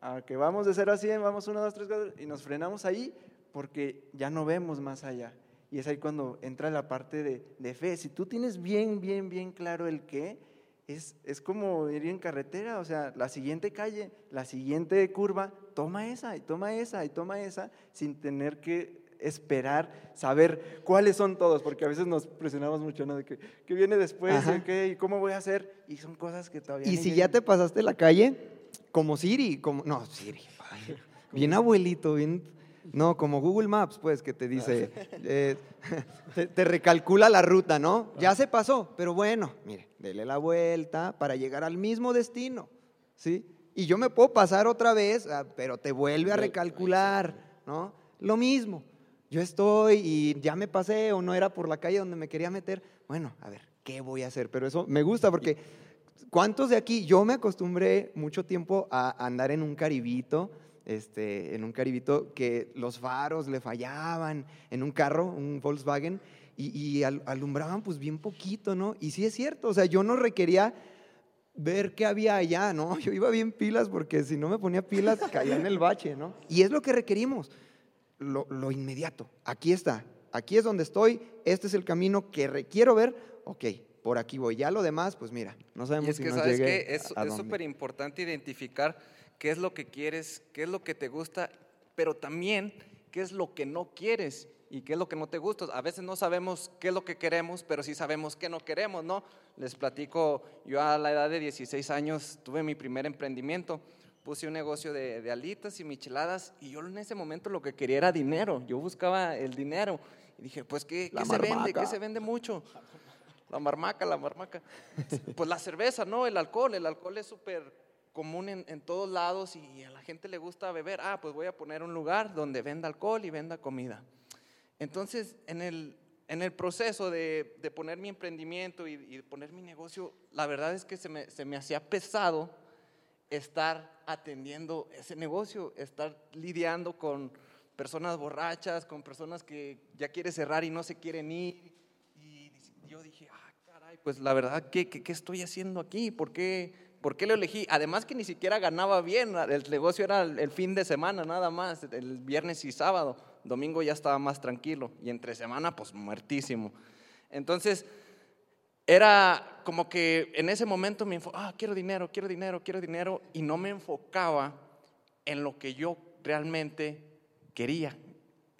a que vamos de 0 a 100, vamos 1, 2, 3, 4, y nos frenamos ahí porque ya no vemos más allá. Y es ahí cuando entra la parte de, de fe. Si tú tienes bien, bien, bien claro el qué, es, es, como ir en carretera, o sea, la siguiente calle, la siguiente curva, toma esa y toma esa y toma esa, sin tener que esperar, saber cuáles son todos, porque a veces nos presionamos mucho, ¿no? De que, ¿qué viene después? ¿Qué? ¿Y cómo voy a hacer? Y son cosas que todavía... Y si ya te pasaste la calle, como Siri, como... No, Siri, bien abuelito, bien... No, como Google Maps, pues, que te dice, eh, te, recalcula la ruta, ¿no? Ya se pasó, pero bueno, mire, dele la vuelta para llegar al mismo destino, ¿sí? Y yo me puedo pasar otra vez, ah, pero te vuelve a recalcular, ¿no? Lo mismo yo estoy y ya me pasé o no era por la calle donde me quería meter. Bueno, a ver, ¿qué voy a hacer? Pero eso me gusta porque ¿cuántos de aquí? Yo me acostumbré mucho tiempo a andar en un caribito, este, en un caribito que los faros le fallaban, en un carro, un Volkswagen, y, alumbraban pues bien poquito, ¿no? Y sí es cierto, o sea, yo no requería ver qué había allá, ¿no? Yo iba bien pilas porque si no me ponía pilas caía en el bache, ¿no? Y es lo que requerimos lo, inmediato. Aquí está, aquí es donde estoy, este es el camino que requiero ver, ok, por aquí voy. Ya lo demás, pues mira, no sabemos y es que, ¿sabes que Es súper importante identificar qué es lo que quieres, qué es lo que te gusta, pero también qué es lo que no quieres y qué es lo que no te gusta. A veces no sabemos qué es lo que queremos, pero sí sabemos qué no queremos, ¿no? Les platico, yo a la edad de 16 años tuve mi primer emprendimiento puse un negocio de, alitas y micheladas y yo en ese momento lo que quería era dinero, yo buscaba el dinero y dije, pues ¿qué, se vende? ¿Qué se vende mucho? La marmaca, la marmaca. Pues la cerveza, ¿no? El alcohol, el alcohol es súper común en, en, todos lados y a la gente le gusta beber. Ah, pues voy a poner un lugar donde venda alcohol y venda comida. Entonces, en el, en el proceso de, de poner mi emprendimiento y, y, poner mi negocio, la verdad es que se me, se me hacía pesado estar atendiendo ese negocio, estar lidiando con personas borrachas, con personas que ya quieren cerrar y no se quieren ir. Y yo dije, ah, caray, pues la verdad, ¿qué, qué, estoy haciendo aquí? ¿Por qué, ¿Por qué lo elegí? Además que ni siquiera ganaba bien, el negocio era el fin de semana nada más, el viernes y sábado, domingo ya estaba más tranquilo y entre semana pues muertísimo. Entonces, era como que en ese momento me enfocaba, ah, quiero dinero, quiero dinero, quiero dinero, y no me enfocaba en lo que yo realmente quería,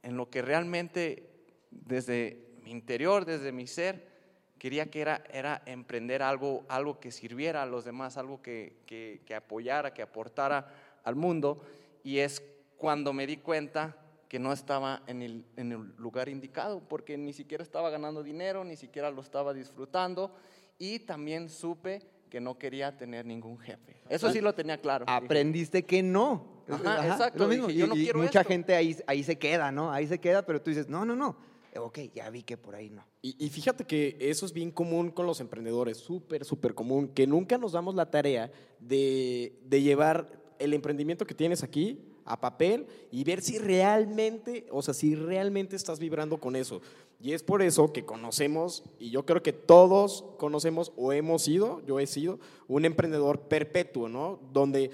en lo que realmente desde mi interior, desde mi ser, quería que era, era emprender algo, algo que sirviera a los demás, algo que, que, que apoyara, que aportara al mundo. Y es cuando me di cuenta que no estaba en el, en el, lugar indicado, porque ni siquiera estaba ganando dinero, ni siquiera lo estaba disfrutando, y también supe que no quería tener ningún jefe. Eso sí lo tenía claro. Aprendiste que no. Ajá, Ajá, exacto. Lo mismo. Dije, yo no y, y quiero mucha esto. gente ahí, ahí se queda, ¿no? Ahí se queda, pero tú dices, no, no, no. Ok, ya vi que por ahí no. Y, y fíjate que eso es bien común con los emprendedores, súper, súper común, que nunca nos damos la tarea de, de llevar el emprendimiento que tienes aquí a papel y ver si realmente, o sea, si realmente estás vibrando con eso. Y es por eso que conocemos, y yo creo que todos conocemos o hemos sido, yo he sido, un emprendedor perpetuo, ¿no? Donde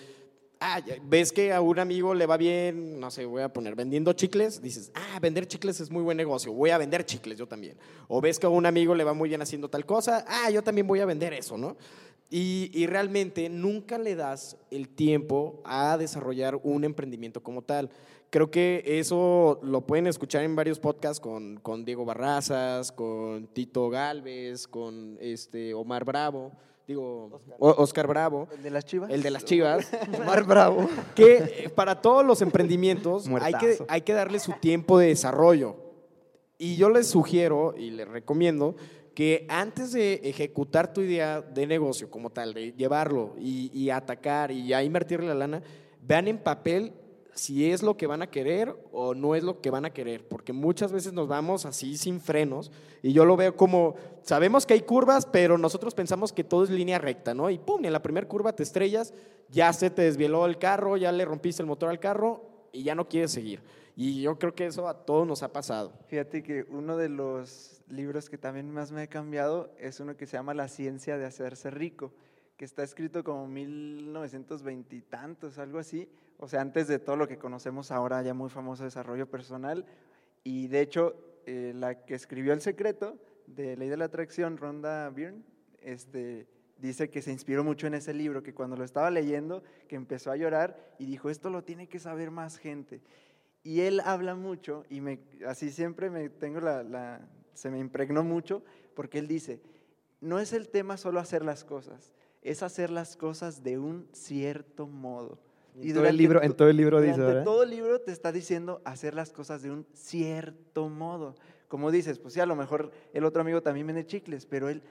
ah, ves que a un amigo le va bien, no sé, voy a poner vendiendo chicles, dices, ah, vender chicles es muy buen negocio, voy a vender chicles yo también. O ves que a un amigo le va muy bien haciendo tal cosa, ah, yo también voy a vender eso, ¿no? Y, y realmente nunca le das el tiempo a desarrollar un emprendimiento como tal. Creo que eso lo pueden escuchar en varios podcasts con, con Diego Barrazas, con Tito Galvez, con este Omar Bravo, digo, Oscar Bravo. ¿El de las chivas? El de las chivas. Omar Bravo. Que eh, para todos los emprendimientos hay que, hay que darle su tiempo de desarrollo. Y yo les sugiero y les recomiendo que antes de ejecutar tu idea de negocio como tal, de llevarlo y, atacar y ya invertirle la lana, vean en papel si es lo que van a querer o no es lo que van a querer, porque muchas veces nos vamos así sin frenos y yo lo veo como, sabemos que hay curvas, pero nosotros pensamos que todo es línea recta, ¿no? Y pum, en la primera curva te estrellas, ya se te desvieló el carro, ya le rompiste el motor al carro y ya no quieres seguir. Y yo creo que eso a todos nos ha pasado. Fíjate que uno de los libros que también más me ha cambiado es uno que se llama La ciencia de hacerse rico, que está escrito como 1920 y tantos, algo así, o sea, antes de todo lo que conocemos ahora, ya muy famoso desarrollo personal. Y de hecho, eh, la que escribió El secreto de Ley de la Atracción, Rhonda Byrne, este, dice que se inspiró mucho en ese libro, que cuando lo estaba leyendo, que empezó a llorar y dijo, esto lo tiene que saber más gente. Y él habla mucho, y me, así siempre me tengo la, la- se me impregnó mucho, porque él dice, no es el tema solo hacer las cosas, es hacer las cosas de un cierto modo. En todo el libro- en to- todo el libro dice, durante ¿verdad? todo el libro te está diciendo hacer las cosas de un cierto modo. Como dices, pues sí, a lo mejor el otro amigo también vende chicles, pero él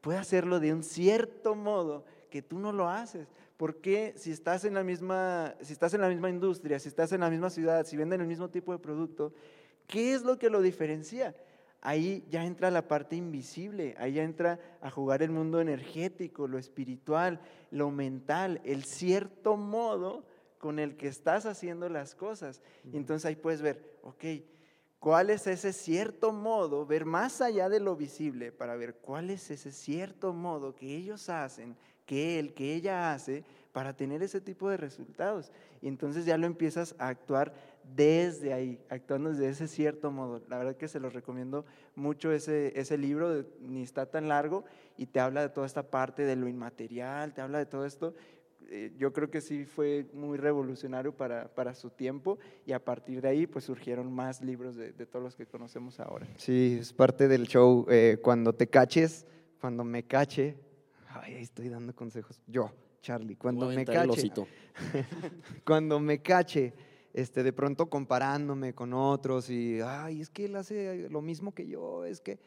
puede hacerlo de un cierto modo que tú no lo haces. Porque si estás en la misma, si estás en la misma industria, si estás en la misma ciudad, si venden el mismo tipo de producto, ¿qué es lo que lo diferencia? Ahí ya entra la parte invisible, ahí ya entra a jugar el mundo energético, lo espiritual, lo mental, el cierto modo con el que estás haciendo las cosas. Y entonces ahí puedes ver, ok, ¿cuál es ese cierto modo? Ver más allá de lo visible para ver cuál es ese cierto modo que ellos hacen, que él, que ella hace para tener ese tipo de resultados. Y entonces ya lo empiezas a actuar desde ahí, actuando desde ese cierto modo. La verdad que se los recomiendo mucho ese, ese libro, de- ni está tan largo y te habla de toda esta parte de lo inmaterial, te habla de todo esto. Eh, yo creo que sí fue muy revolucionario para, para su tiempo y a partir de ahí pues surgieron más libros de, de todos los que conocemos ahora. Sí, es parte del show. eh, cuando te caches, cuando me cache, ay, ahí estoy dando consejos. Yo, Charlie, cuando me cache, cuando me cache, este, de pronto comparándome con otros y, ay, es que él hace lo mismo que yo, es que,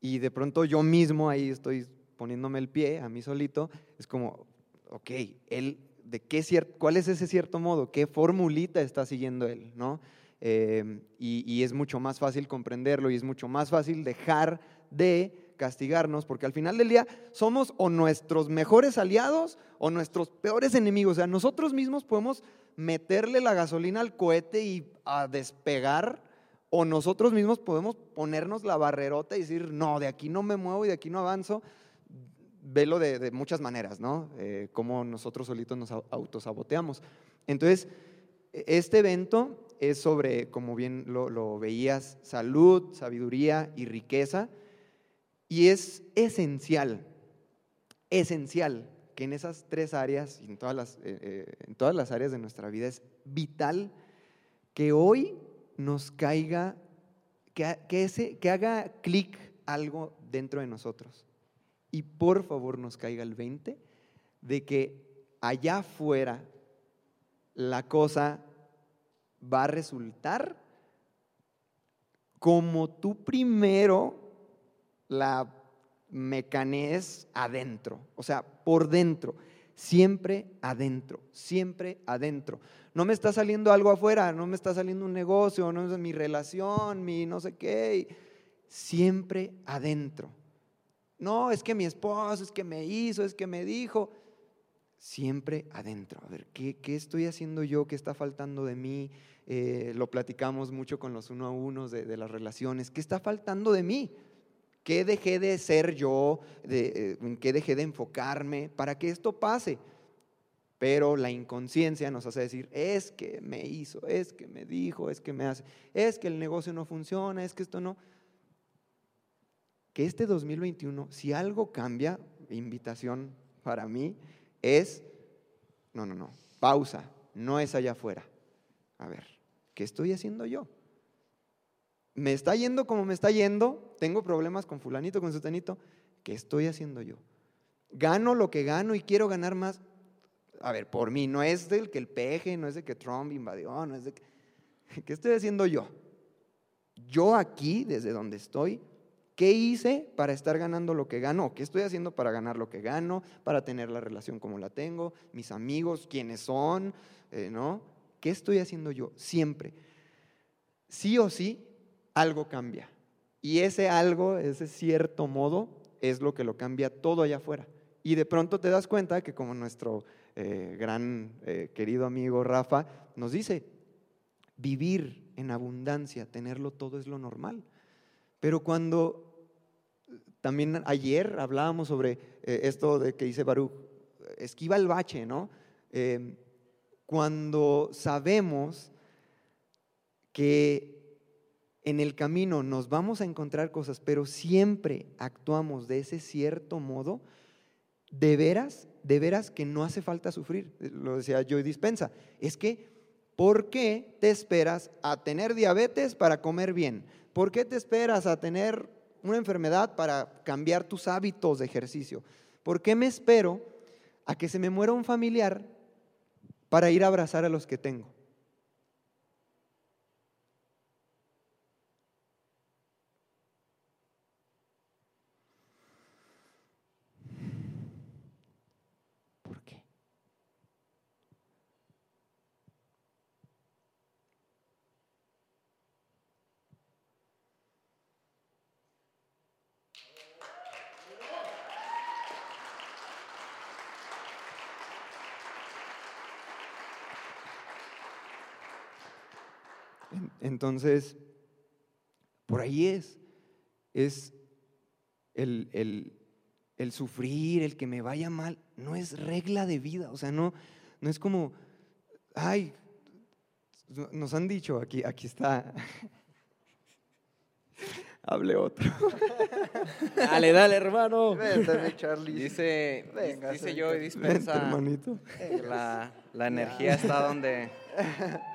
y de pronto yo mismo ahí estoy poniéndome el pie a mí solito, es como, ok, él, ¿de qué cier- ¿cuál es ese cierto modo? ¿Qué formulita está siguiendo él? ¿no? Eh, y, y es mucho más fácil comprenderlo y es mucho más fácil dejar de castigarnos, porque al final del día somos o nuestros mejores aliados o nuestros peores enemigos. O sea, nosotros mismos podemos meterle la gasolina al cohete y a despegar, o nosotros mismos podemos ponernos la barrerota y decir, no, de aquí no me muevo y de aquí no avanzo. Velo de, muchas maneras, ¿no? Eh, cómo nosotros solitos nos au- autosaboteamos. Entonces, e- este evento es sobre, como bien lo, lo veías, salud, sabiduría y riqueza. Y es esencial, esencial que en esas tres áreas, en todas las, eh, eh, en todas las áreas de nuestra vida, es vital que hoy nos caiga, que, que que haga clic algo dentro de nosotros. Y por favor nos caiga el 20 de que allá afuera la cosa va a resultar como tú primero la mecanees adentro, o sea, por dentro, siempre adentro, siempre adentro. No me está saliendo algo afuera, no me está saliendo un negocio, no es mi relación, mi no sé qué, siempre adentro. No, es que mi esposo, es que me hizo, es que me dijo, siempre adentro. A ver, ¿qué, qué estoy haciendo yo? ¿Qué está faltando de mí? Eh, lo platicamos mucho con los uno a unos de, de las relaciones. ¿Qué está faltando de mí? ¿Qué dejé de ser yo? De, eh, ¿En qué dejé de enfocarme para que esto pase? Pero la inconsciencia nos hace decir, es que me hizo, es que me dijo, es que me hace, es que el negocio no funciona, es que esto no. Que este 2021, si algo cambia, invitación para mí, es, no, no, no, pausa, no es allá afuera. A ver, ¿qué estoy haciendo yo? Me está yendo como me está yendo, tengo problemas con fulanito, con sutanito, ¿qué estoy haciendo yo? Gano lo que gano y quiero ganar más. A ver, por mí, no es del que el peje, no es de que Trump invadió, no es de que... ¿Qué estoy haciendo yo? Yo aquí, desde donde estoy, ¿qué hice para estar ganando lo que gano? ¿Qué estoy haciendo para ganar lo que gano? Para tener la relación como la tengo, mis amigos, quiénes son, eh, ¿no? ¿Qué estoy haciendo yo? Siempre. Sí o sí, algo cambia. Y ese algo, ese cierto modo, es lo que lo cambia todo allá afuera. Y de pronto te das cuenta que como nuestro eh, gran eh, querido amigo Rafa nos dice, vivir en abundancia, tenerlo todo es lo normal. Pero cuando también ayer hablábamos sobre eh, esto de que dice Baruch, esquiva el bache, ¿no? Cuando sabemos que en el camino nos vamos a encontrar cosas, pero siempre actuamos de ese cierto modo, de veras, de veras que no hace falta sufrir. Lo decía Joy Dispensa. Es que, ¿por qué te esperas a tener diabetes para comer bien? ¿Por qué te esperas a tener una enfermedad para cambiar tus hábitos de ejercicio? ¿Por qué me espero a que se me muera un familiar para ir a abrazar a los que tengo? ¿Por qué? En- Entonces, por ahí es, es el, el- el sufrir, el que me vaya mal, no es regla de vida, o sea, no, no es como, ay, nos han dicho, aquí, aquí está, hable otro. Dale, dale, hermano. Vente, mi Charlie. Dice, Venga, dice yo y dispensa. Vente, hermanito. La, la energía está donde.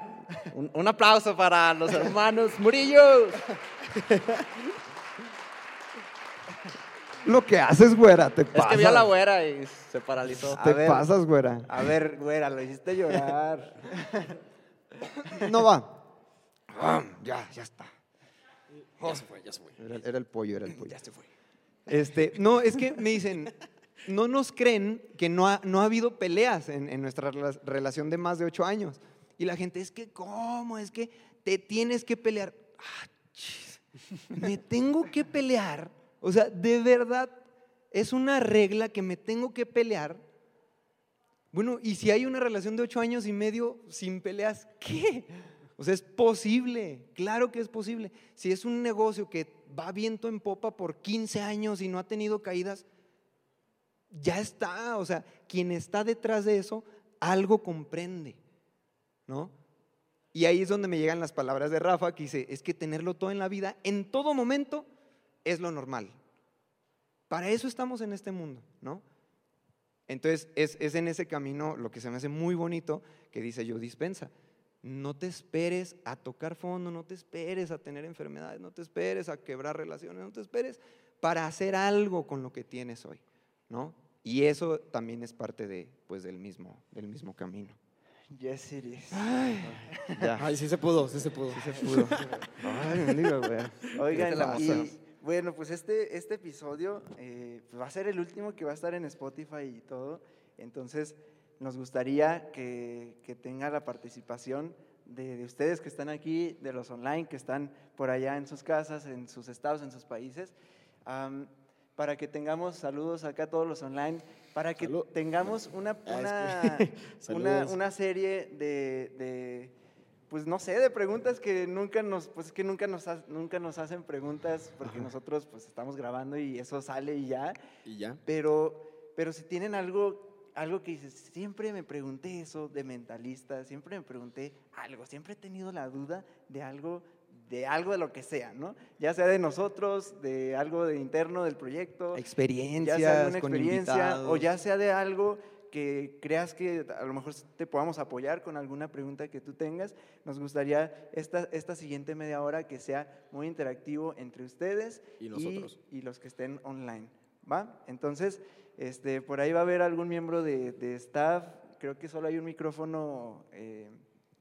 Un, un aplauso para los hermanos Murillos. Lo que haces, güera, te Es pasas. que vio a la güera y se paralizó. Te pasas, güera. A ver, güera, lo hiciste llorar. No va. Ya, ya está. Ya se fue, ya se fue. Era, era el pollo, era el pollo. Ya se fue. Este, no, es que me dicen, no nos creen que no ha, no ha habido peleas en, en nuestra rela- relación de más de ocho años. Y la gente, es que, ¿cómo? Es que te tienes que pelear. Ah, me tengo que pelear. O sea, de verdad, es una regla que me tengo que pelear. Bueno, y si hay una relación de ocho años y medio sin peleas, ¿qué? O sea, es posible, claro que es posible. Si es un negocio que va viento en popa por 15 años y no ha tenido caídas, ya está. O sea, quien está detrás de eso, algo comprende, ¿no? Y ahí es donde me llegan las palabras de Rafa, que dice, es que tenerlo todo en la vida, en todo momento, es lo normal. Para eso estamos en este mundo, ¿no? Entonces, es, es en ese camino lo que se me hace muy bonito que dice yo dispensa. No te esperes a tocar fondo, no te esperes a tener enfermedades, no te esperes a quebrar relaciones, no te esperes para hacer algo con lo que tienes hoy, ¿no? Y eso también es parte de, pues, del mismo, del mismo camino. Yes, it is. Ya. Ay, sí se pudo, sí se pudo. Sí se pudo. Ay, me digo, güey. Oigan, y bueno, pues este, este episodio eh, pues va a ser el último que va a estar en Spotify y todo. Entonces, nos gustaría que, que tenga la participación de, de ustedes que están aquí, de los online, que están por allá en sus casas, en sus estados, en sus países, am, para que tengamos saludos acá a todos los online, para que tengamos una, Ah, una, una, serie de, de, pues no sé, de preguntas que nunca nos, pues es que nunca nos, nunca nos hacen preguntas porque nosotros pues estamos grabando y eso sale y ya. Y ya. Pero, pero si tienen algo, algo que dices, siempre me pregunté eso de mentalista, siempre me pregunté algo, siempre he tenido la duda de algo, de algo de lo que sea, ¿no? Ya sea de nosotros, de algo de interno del proyecto, Experiencias ya sea de una con experiencia o ya sea de algo que creas que a lo mejor te podamos apoyar con alguna pregunta que tú tengas. Nos gustaría esta, esta siguiente media hora que sea muy interactivo entre ustedes Y nosotros. y los que estén online. ¿Va? Entonces, este, por ahí va a haber algún miembro de, de staff. Creo que solo hay un micrófono eh,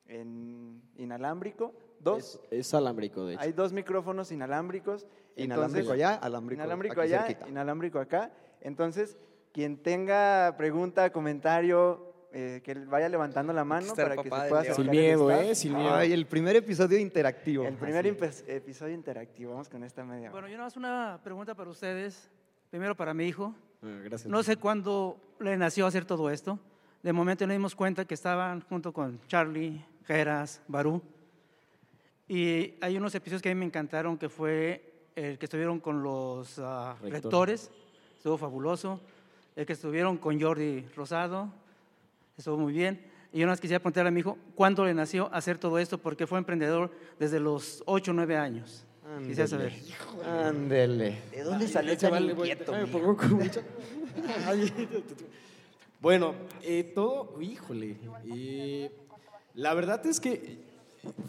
en inalámbrico. Dos. Es, es alámbrico, de hecho. Hay dos micrófonos inalámbricos. Inalámbrico allá, alámbrico Inalámbrico allá, cerquita. inalámbrico acá. Entonces, quien tenga pregunta, comentario, eh, que vaya levantando la mano para que se pueda acercar Sin miedo. ¿eh? Sin miedo. Ay, el primer episodio interactivo. El primer episodio interactivo. Vamos con esta media. Bueno, yo nada más una pregunta para ustedes. Primero para mi hijo. Ah, gracias. No sé cuándo le nació hacer todo esto. De momento nos dimos cuenta que estaban junto con Charlie, Geras, Barú. Y hay unos episodios que a mí me encantaron, que fue el que estuvieron con los Rector. rectores, estuvo fabuloso. El que estuvieron con Jordi Rosado, estuvo muy bien. Y yo nada más quisiera preguntarle a mi hijo, ¿cuándo le nació hacer todo esto? Porque fue emprendedor desde los 8 o 9 años. Quisiera saber. Ándele. ¿De dónde salió Ese vale, inquieto, pongo con Bueno, eh, todo, híjole, eh, la verdad es que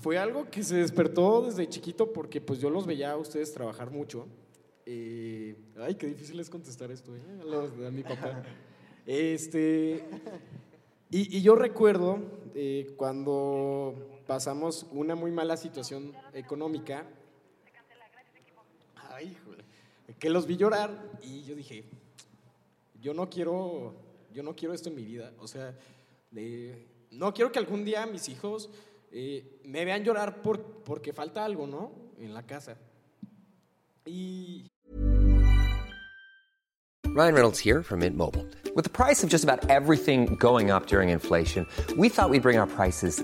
fue algo que se despertó desde chiquito porque pues yo los veía a ustedes trabajar mucho. Eh, ay, qué difícil es contestar esto, ¿eh? a, los- a mi papá. Este, y, y yo recuerdo eh, cuando pasamos una muy mala situación económica, ay, híjole, que los vi llorar y yo dije, yo no quiero, yo no quiero esto en mi vida. O sea, no quiero que algún día mis hijos eh, me vean llorar por, porque falta algo, ¿no? En la casa. Ryan Reynolds here from Mint Mobile. With the price of just about everything going up during inflation, we thought we'd bring our prices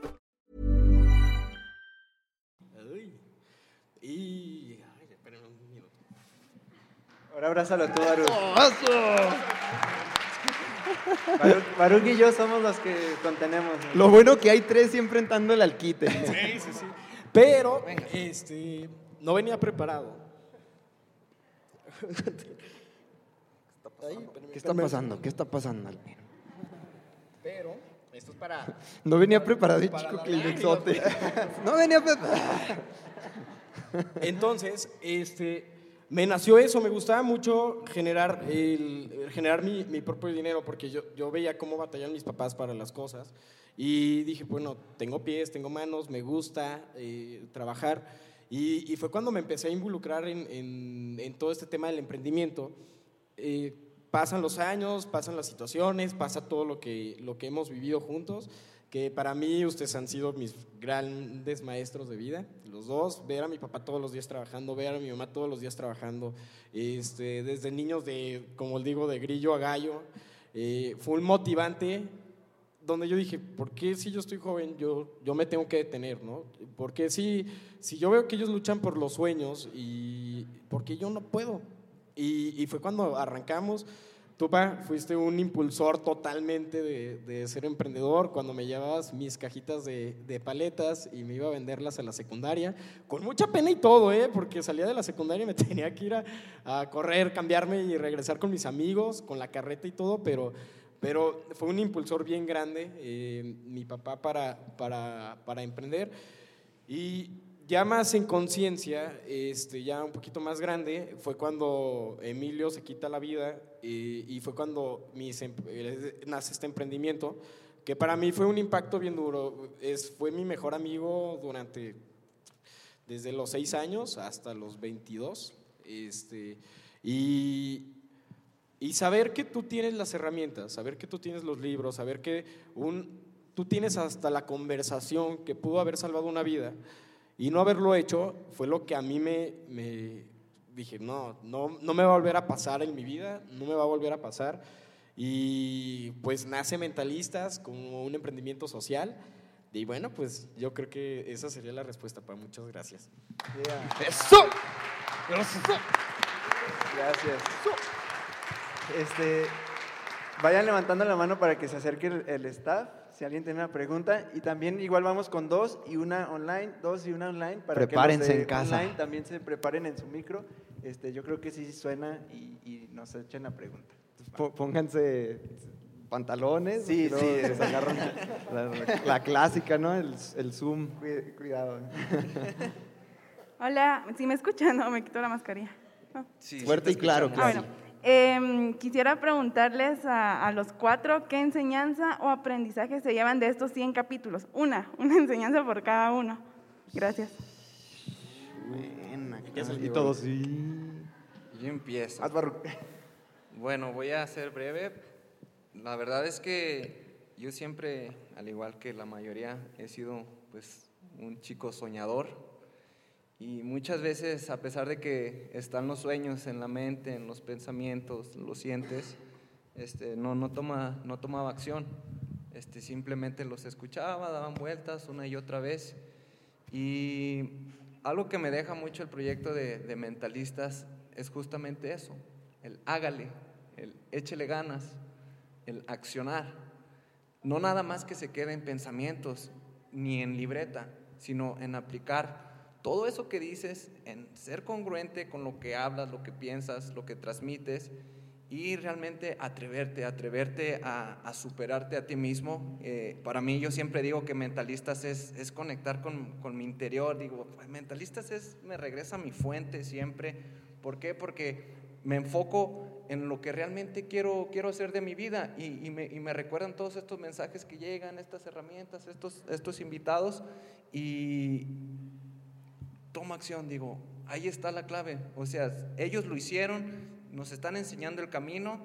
Ahora abrázalo tú, Baruch. Baruch, Baruch y yo somos los que contenemos. Lo bueno que hay tres siempre entrando al quite. Sí, sí, sí. Pero, este, no venía preparado. ¿Qué está pasando? ¿Qué está pasando? Pero, esto es para. No venía preparado, Para chico Kleenexote. No venía preparado. Entonces, este, me nació eso, me gustaba mucho generar, generar mi, mi propio dinero porque yo, yo veía cómo batallan mis papás para las cosas y dije, bueno, tengo pies, tengo manos, me gusta eh, trabajar y, fue cuando me empecé a involucrar en, en- en todo este tema del emprendimiento. Eh, pasan los años, pasan las situaciones, pasa todo lo que, lo que hemos vivido juntos, que para mí ustedes han sido mis grandes maestros de vida, los dos, ver a mi papá todos los días trabajando, ver a mi mamá todos los días trabajando, este, desde niños de, como digo, de grillo a gallo, eh, fue un motivante donde yo dije, ¿por qué si yo estoy joven yo, yo me tengo que detener, no? Porque si, si yo veo que ellos luchan por los sueños y porque yo no puedo. Y fue cuando arrancamos. Tú, pa, fuiste un impulsor totalmente de, de ser emprendedor cuando me llevabas mis cajitas de, de paletas y me iba a venderlas a la secundaria, con mucha pena y todo, ¿eh? porque salía de la secundaria y me tenía que ir a, a correr, cambiarme y regresar con mis amigos, con la carreta y todo, pero, pero fue un impulsor bien grande eh, mi papá para, para, para emprender. Y ya más en conciencia, este, ya un poquito más grande, fue cuando Emilio se quita la vida eh, y fue cuando mis em- eh, nace este emprendimiento, que para mí fue un impacto bien duro. Es, fue mi mejor amigo durante, desde los 6 años hasta los 22. Este, y, y saber que tú tienes las herramientas, saber que tú tienes los libros, saber que un, tú tienes hasta la conversación que pudo haber salvado una vida y no haberlo hecho fue lo que a mí me, me dije, no, no, no me va a volver a pasar en mi vida, no me va a volver a pasar. Y pues nace Mentalistas como un emprendimiento social. Y bueno, pues yo creo que esa sería la respuesta para muchas gracias. ¡Eso! Gracias. Este, vayan levantando la mano para que se acerque el, el staff, si alguien tiene una pregunta. Y también igual vamos con dos y una online, dos y una online. Para Prepárense que los de en casa. Online también se preparen en su micro. Este, yo creo que sí suena y, y nos echen la pregunta. Pónganse pantalones. Sí, y luego sí. les agarran la, la- la clásica, ¿no? El, el zoom. Cuid- Cuidado. Hola, si me escuchan, no, me quito la mascarilla. No. Fuerte y claro. Ah, claro. bueno. Em, quisiera preguntarles a, a los cuatro qué enseñanza o aprendizaje se llevan de estos 100 capítulos. Una, una enseñanza por cada uno. Gracias. Y todos sí. Yo empiezo. Bueno, voy a ser breve. La verdad es que yo siempre, al igual que la mayoría, he sido pues un chico soñador. Y muchas veces, a pesar de que están los sueños en la mente, en los pensamientos, lo sientes, este, no, no, toma, no tomaba acción. Este, simplemente los escuchaba, daban vueltas una y otra vez. Y algo que me deja mucho el proyecto de, de Mentalistas es justamente eso, el hágale, el échele ganas, el accionar. No nada más que se quede en pensamientos ni en libreta, sino en aplicar todo eso que dices, en ser congruente con lo que hablas, lo que piensas, lo que transmites y realmente atreverte, atreverte a, a superarte a ti mismo. Eh, para mí yo siempre digo que mentalistas es, conectar con, mi interior, digo, mentalistas es, me regresa a mi fuente siempre. ¿Por qué? Porque me enfoco en lo que realmente quiero, quiero hacer de mi vida y, y me, y me recuerdan todos estos mensajes que llegan, estas herramientas, estos, estos invitados y tomo acción, digo, ahí está la clave. O sea, ellos lo hicieron, nos están enseñando el camino,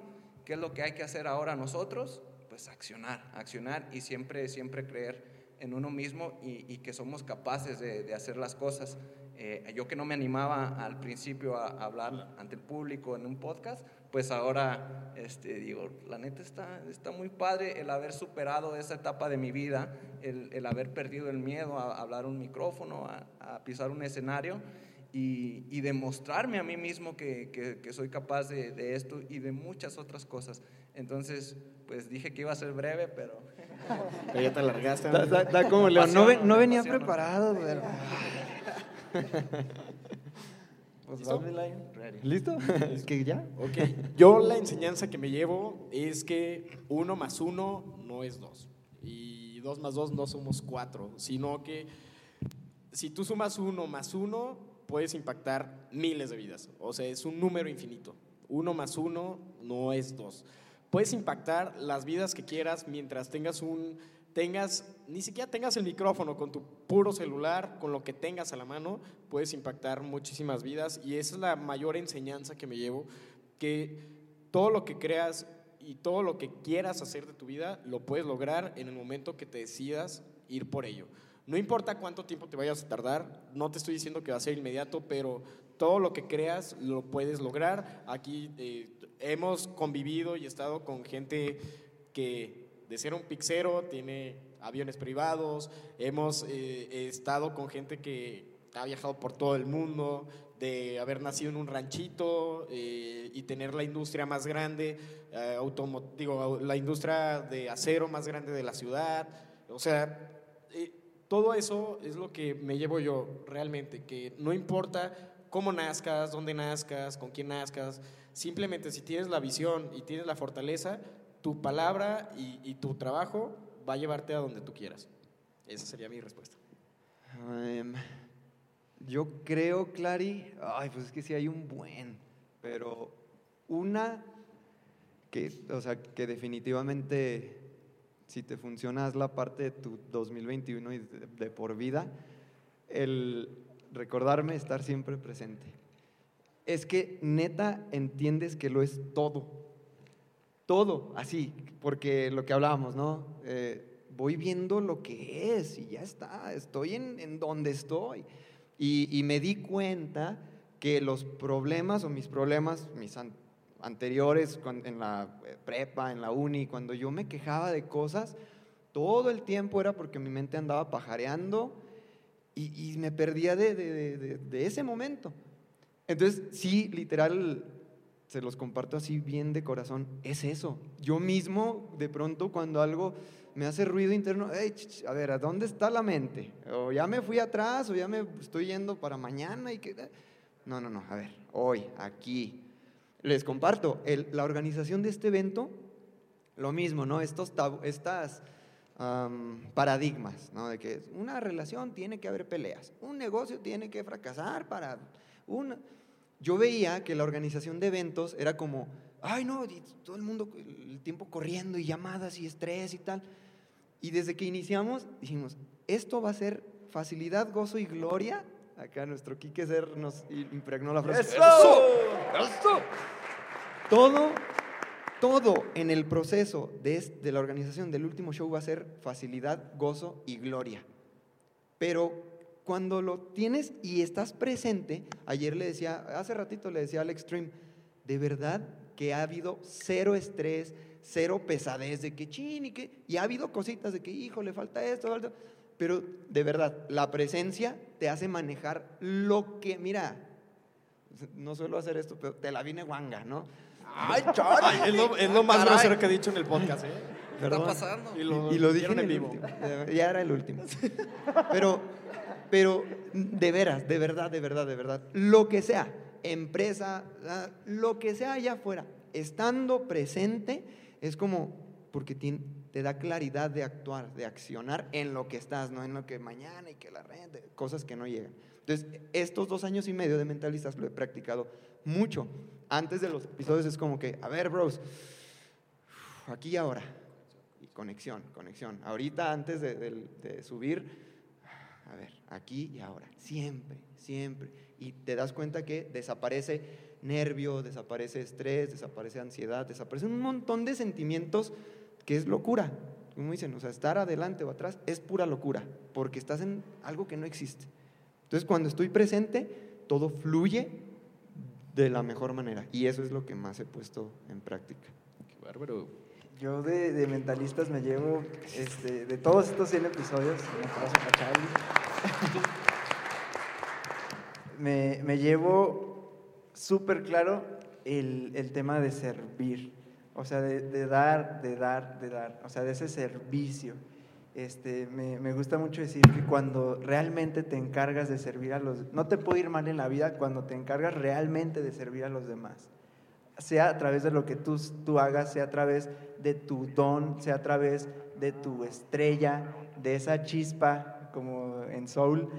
¿qué es lo que hay que hacer ahora nosotros? Pues accionar, accionar y siempre, siempre creer en uno mismo y, y que somos capaces de, de hacer las cosas. Eh, yo que no me animaba al principio a, a hablar ante el público en un podcast, pues ahora este, digo, la neta está, está muy padre el haber superado esa etapa de mi vida, el, el haber perdido el miedo a, hablar un micrófono, a, a pisar un escenario y, y, demostrarme a mí mismo que, que, que soy capaz de, de, esto y de muchas otras cosas. Entonces, pues dije que iba a ser breve, pero... Pero ya te alargaste. Da, da, da como no, no venía preparado. pero- Pues ¿Listo? ¿Listo? ¿Es que ya? Ok. Yo la enseñanza que me llevo es que uno más uno no es dos. Y dos más dos no somos cuatro, sino que si tú sumas uno más uno, puedes impactar miles de vidas. O sea, es un número infinito. Uno más uno no es dos. Puedes impactar las vidas que quieras mientras tengas un, tengas, ni siquiera tengas el micrófono con tu puro celular, con lo que tengas a la mano, puedes impactar muchísimas vidas y esa es la mayor enseñanza que me llevo, que todo lo que creas y todo lo que quieras hacer de tu vida lo puedes lograr en el momento que te decidas ir por ello. No importa cuánto tiempo te vayas a tardar, no te estoy diciendo que va a ser inmediato, pero todo lo que creas lo puedes lograr. Aquí eh, hemos convivido y estado con gente que de ser un pixero, tiene aviones privados, hemos eh, estado con gente que ha viajado por todo el mundo, de haber nacido en un ranchito eh, y tener la industria más grande, eh, digo, la industria de acero más grande de la ciudad. O sea, eh, todo eso es lo que me llevo yo realmente, que no importa cómo nazcas, dónde nazcas, con quién nazcas, simplemente si tienes la visión y tienes la fortaleza, tu palabra y, tu trabajo va a llevarte a donde tú quieras. Esa sería mi respuesta. Em, yo creo, Clary, ay, pues es que sí hay un buen, pero una que, o sea, que definitivamente si te funciona es la parte de tu 2021 y de, de por vida, el recordarme estar siempre presente. Es que neta entiendes que lo es todo, todo, así, porque lo que hablábamos, ¿no? Eh, voy viendo lo que es y ya está, estoy en, en donde estoy. Y, me di cuenta que los problemas o mis problemas, mis an- anteriores en la eh, prepa, en la uni, cuando yo me quejaba de cosas, todo el tiempo era porque mi mente andaba pajareando y, me perdía de- de ese momento. Entonces, sí, literal, se los comparto así bien de corazón, es eso. Yo mismo, de pronto, cuando algo me hace ruido interno, "Ey, ch, ch, a ver, ¿a dónde está la mente? O ya me fui atrás, o ya me estoy yendo para mañana y que... No, no, no, a ver, hoy, aquí. Les comparto, el- la organización de este evento, lo mismo, ¿no? Estos estas paradigmas, ¿no? De que una relación tiene que haber peleas, un negocio tiene que fracasar para una... Yo veía que la organización de eventos era como, ay no, y todo el mundo, el tiempo corriendo y llamadas y estrés y tal. Y desde que iniciamos dijimos, esto va a ser facilidad, gozo y gloria. Acá nuestro Quique Ser nos impregnó la frase. ¡Eso! ¡Eso! Todo, todo en el proceso de, de la organización del último show va a ser facilidad, gozo y gloria. Pero cuando lo tienes y estás presente, ayer le decía, hace ratito le decía a Alex Stream, de verdad que ha habido cero estrés, cero pesadez de que chin y que, y ha habido cositas de que, hijo, le falta esto, falta. Pero de verdad, la presencia te hace manejar lo que, mira, no suelo hacer esto, pero te la vine guanga, ¿no? ¡Ay, Ay, es lo, es lo más Caray. grosero que he dicho en el podcast, ¿eh? Perdón. pasando? Y lo, Y lo dije en el vivo. último. Ya era el último. Pero, pero de veras, de verdad, de verdad, de verdad, lo que sea, empresa, lo que sea allá afuera, estando presente, es como, porque te da claridad de actuar, de accionar en lo que estás, no en lo que mañana y que la renta, cosas que no llegan. Entonces, estos dos años y medio de mentalistas lo he practicado mucho. Antes de los episodios es como que, a ver, bros, aquí y ahora. Y conexión, conexión. Ahorita, antes de, del- de subir, a ver, aquí y ahora. Siempre, siempre. Y te das cuenta que desaparece nervio, desaparece estrés, desaparece ansiedad, desaparecen un montón de sentimientos que es locura. Como dicen, o sea, estar adelante o atrás es pura locura, porque estás en algo que no existe. Entonces, cuando estoy presente, todo fluye de la mejor manera. Y eso es lo que más he puesto en práctica. Qué bárbaro. Yo de, mentalistas me llevo, este, de todos estos 100 episodios, me, me llevo súper claro el, el tema de servir, o sea, de, de dar, de dar, de dar, o sea, de ese servicio. Este, me, me gusta mucho decir que cuando realmente te encargas de servir a los... No te puede ir mal en la vida cuando te encargas realmente de servir a los demás sea a través de lo que tú, tú hagas, sea a través de tu don, sea a través de tu estrella, de esa chispa, como en Soul,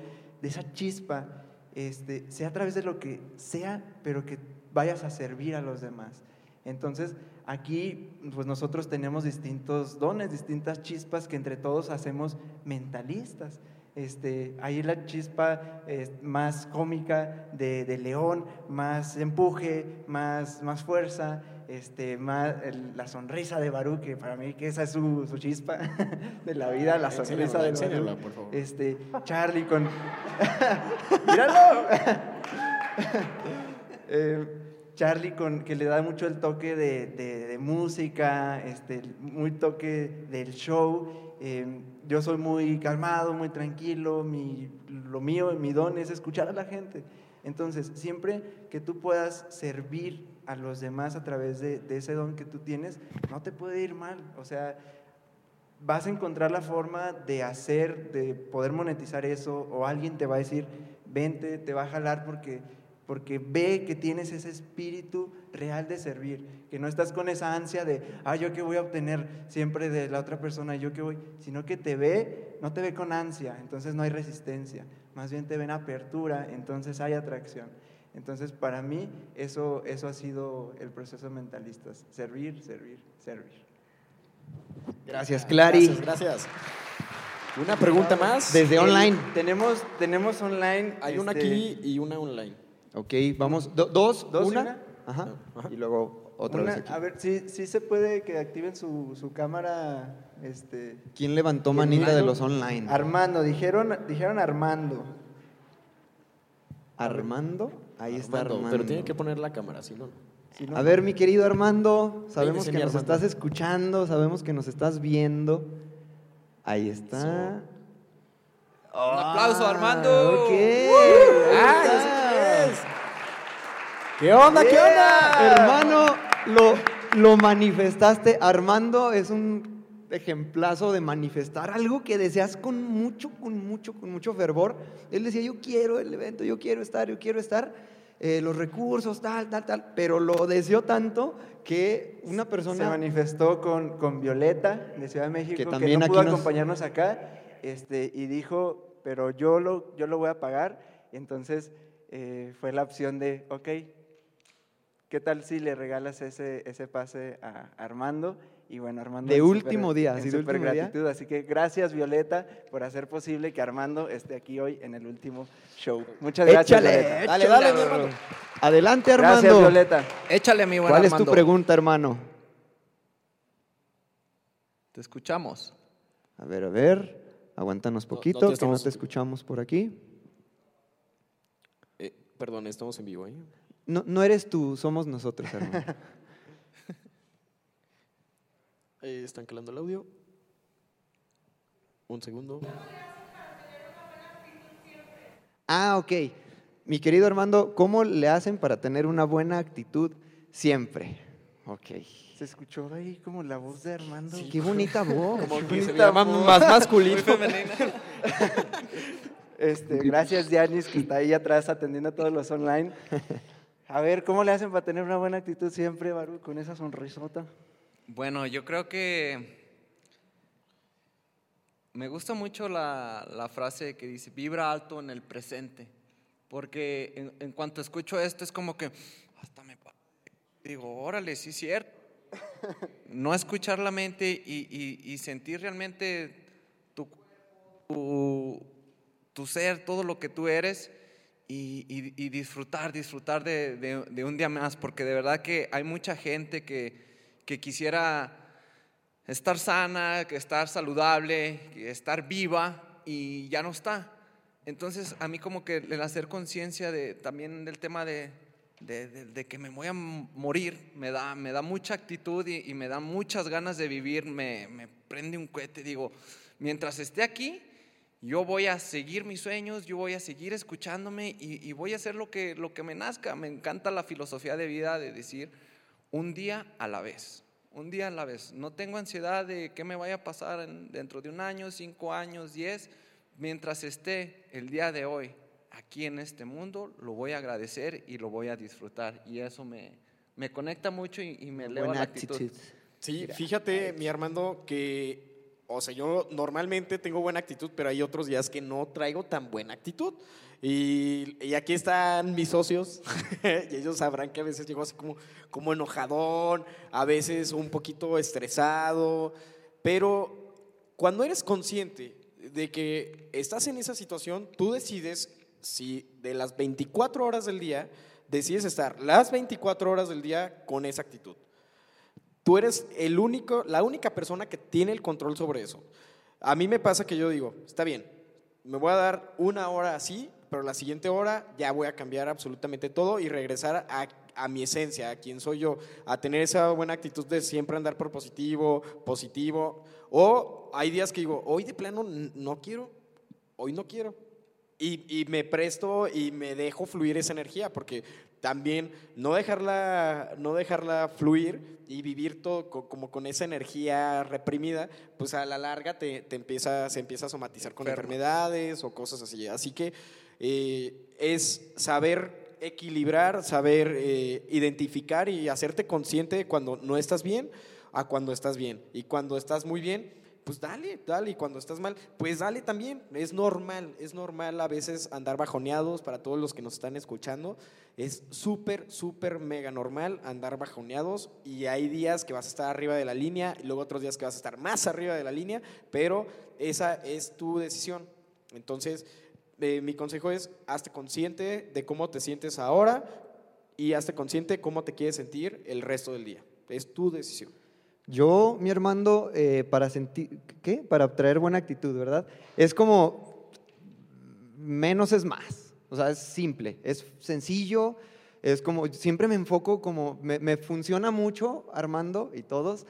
de esa chispa, este, sea a través de lo que sea, pero que vayas a servir a los demás. Entonces, aquí, pues nosotros tenemos distintos dones, distintas chispas que entre todos hacemos mentalistas. Este, ahí la chispa eh, más cómica de, de León, más empuje, más, más fuerza, este, más, el- la sonrisa de Barú, que para mí que esa es su, su chispa de la vida, la sonrisa de Barú. por favor. Este, Charlie con... ¡Míralo! Eh, Charlie con, que le da mucho el toque de, de- de música, este, muy toque del show. Eh, yo soy muy calmado, muy tranquilo, mi, lo mío, mi don es escuchar a la gente. Entonces, siempre que tú puedas servir a los demás a través de, de ese don que tú tienes, no te puede ir mal. O sea, vas a encontrar la forma de hacer, de poder monetizar eso, o alguien te va a decir, vente, te va a jalar porque, porque ve que tienes ese espíritu real de servir, que no estás con esa ansia de, ah, yo qué voy a obtener siempre de la otra persona, yo qué voy, sino que te ve, no te ve con ansia, entonces no hay resistencia, más bien te ven apertura, entonces hay atracción. Entonces, para mí, eso, eso ha sido el proceso de mentalistas, servir, servir, servir. Gracias, Clary. Gracias, gracias. Una pregunta más. Desde El- online. Tenemos, tenemos online. Hay una este, aquí y una online. Ok, vamos. do- dos, ¿Dos y una. una? Ajá. Y luego otra una- vez aquí. A ver, sí, sí se puede que activen su, su cámara. Este, ¿Quién levantó manita de los online? Armando, dijeron, dijeron Armando. Armando. Ahí está Armando. Pero tiene que poner la cámara, si no. no. A ver, mi querido Armando, sabemos que nos Armando. estás escuchando, sabemos que nos estás viendo. Ahí está. Un aplauso, Armando. Ok. ¡Ah, ¿Qué onda, qué onda? Hermano, lo, lo manifestaste. Armando es un ejemplazo de manifestar algo que deseas con mucho, con mucho, con mucho fervor. Él decía, yo quiero el evento, yo quiero estar, yo quiero estar, eh, los recursos, tal, tal, tal, pero lo deseó tanto que una Se persona... manifestó con, con Violeta de Ciudad de México, Que que, también no pudo nos- acompañarnos acá, este, y dijo, pero yo lo, yo lo voy a pagar. Entonces eh, fue la opción de, ok, ¿qué tal si le regalas ese, ese pase a Armando? Y bueno, Armando... De en último día, en así de súper último día. gratitud. Así que gracias, Violeta, por hacer posible que Armando esté aquí hoy en el último show. Muchas gracias, Échale, Violeta. Dale, dale, mi hermano. Adelante, Armando. Gracias, Violeta. Échale, mi buen ¿Cuál es Armando. tu pregunta, hermano? Te escuchamos. A ver, a ver. Aguántanos poquito, te que no te escuchamos por aquí. Perdón, estamos en vivo, ¿eh? No, no eres tú, somos nosotros, hermano. Eh, están calando el audio. Un segundo. ah, ok. Mi querido Armando, ¿cómo le hacen para tener una buena actitud siempre? Ok. Se escuchó ahí como la voz de Armando. Qué bonita voz. Como que se bonita llama voz. más masculino. Muy femenina. Este, gracias, Dianis, que está ahí atrás atendiendo a todos los online. A ver, ¿cómo le hacen para tener una buena actitud siempre, Baru, con esa sonrisota? Bueno, yo creo que me gusta mucho la, la frase que dice, vibra alto en el presente, porque en, en cuanto escucho esto es como que hasta me digo, órale, sí es cierto. No escuchar la mente y, y- y sentir realmente tu, tu, tu ser, todo lo que tú eres y, disfrutar, disfrutar de, un día más, porque de verdad que hay mucha gente que, que quisiera estar sana, que estar saludable, estar viva y ya no está. Entonces a mí como que el hacer conciencia de, también del tema de, de- que me voy a morir, me da, me da mucha actitud y, me da muchas ganas de vivir, me prende un cohete, digo, mientras esté aquí, yo voy a seguir mis sueños, yo voy a seguir escuchándome y, y voy a hacer lo que, lo que me nazca. Me encanta la filosofía de vida de decir un día a la vez, un día a la vez. No tengo ansiedad de qué me vaya a pasar en- dentro de un año, cinco años, diez. Mientras esté el día de hoy aquí en este mundo, lo voy a agradecer y lo voy a disfrutar. Y eso me, me conecta mucho y, y me eleva Buena la actitud. actitud. Sí, fíjate, mi Armando, que, o sea, yo normalmente tengo buena actitud, pero hay otros días que no traigo tan buena actitud. Y, aquí están mis socios, y ellos sabrán que a veces llego así como, como enojadón, a veces un poquito estresado, pero cuando eres consciente de que estás en esa situación, tú decides si de las 24 horas del día, decides estar las 24 horas del día con esa actitud. Tú eres el único, la única persona que tiene el control sobre eso. A mí me pasa que yo digo, está bien, me voy a dar una hora así, pero la siguiente hora ya voy a cambiar absolutamente todo y regresar a, a mi esencia, a quién soy yo, a tener esa buena actitud de siempre andar por positivo, positivo. O hay días que digo, hoy de plano no quiero, hoy no quiero. Y, y me presto y me dejo fluir esa energía, porque también no dejarla, no dejarla fluir y vivir todo co- como con esa energía reprimida, pues a la larga te, te empieza, se empieza a somatizar con enfermedades o cosas así. Así que eh, es saber equilibrar, saber eh, identificar y hacerte consciente de cuando no estás bien a cuando estás bien. Y cuando estás muy bien, pues dale, dale. Y cuando estás mal, pues dale también. Es normal, es normal a veces andar bajoneados para todos los que nos están escuchando. Es súper, súper mega normal andar bajoneados y hay días que vas a estar arriba de la línea y luego otros días que vas a estar más arriba de la línea, pero esa es tu decisión. Entonces, eh, mi consejo es, hazte consciente de cómo te sientes ahora y hazte consciente de cómo te quieres sentir el resto del día. Es tu decisión. Yo, mi Armando, eh, para sentir, ¿qué? Para traer buena actitud, ¿verdad? Es como menos es más. O sea, es simple, es sencillo, es como, siempre me enfoco como, me, me funciona mucho, Armando y todos,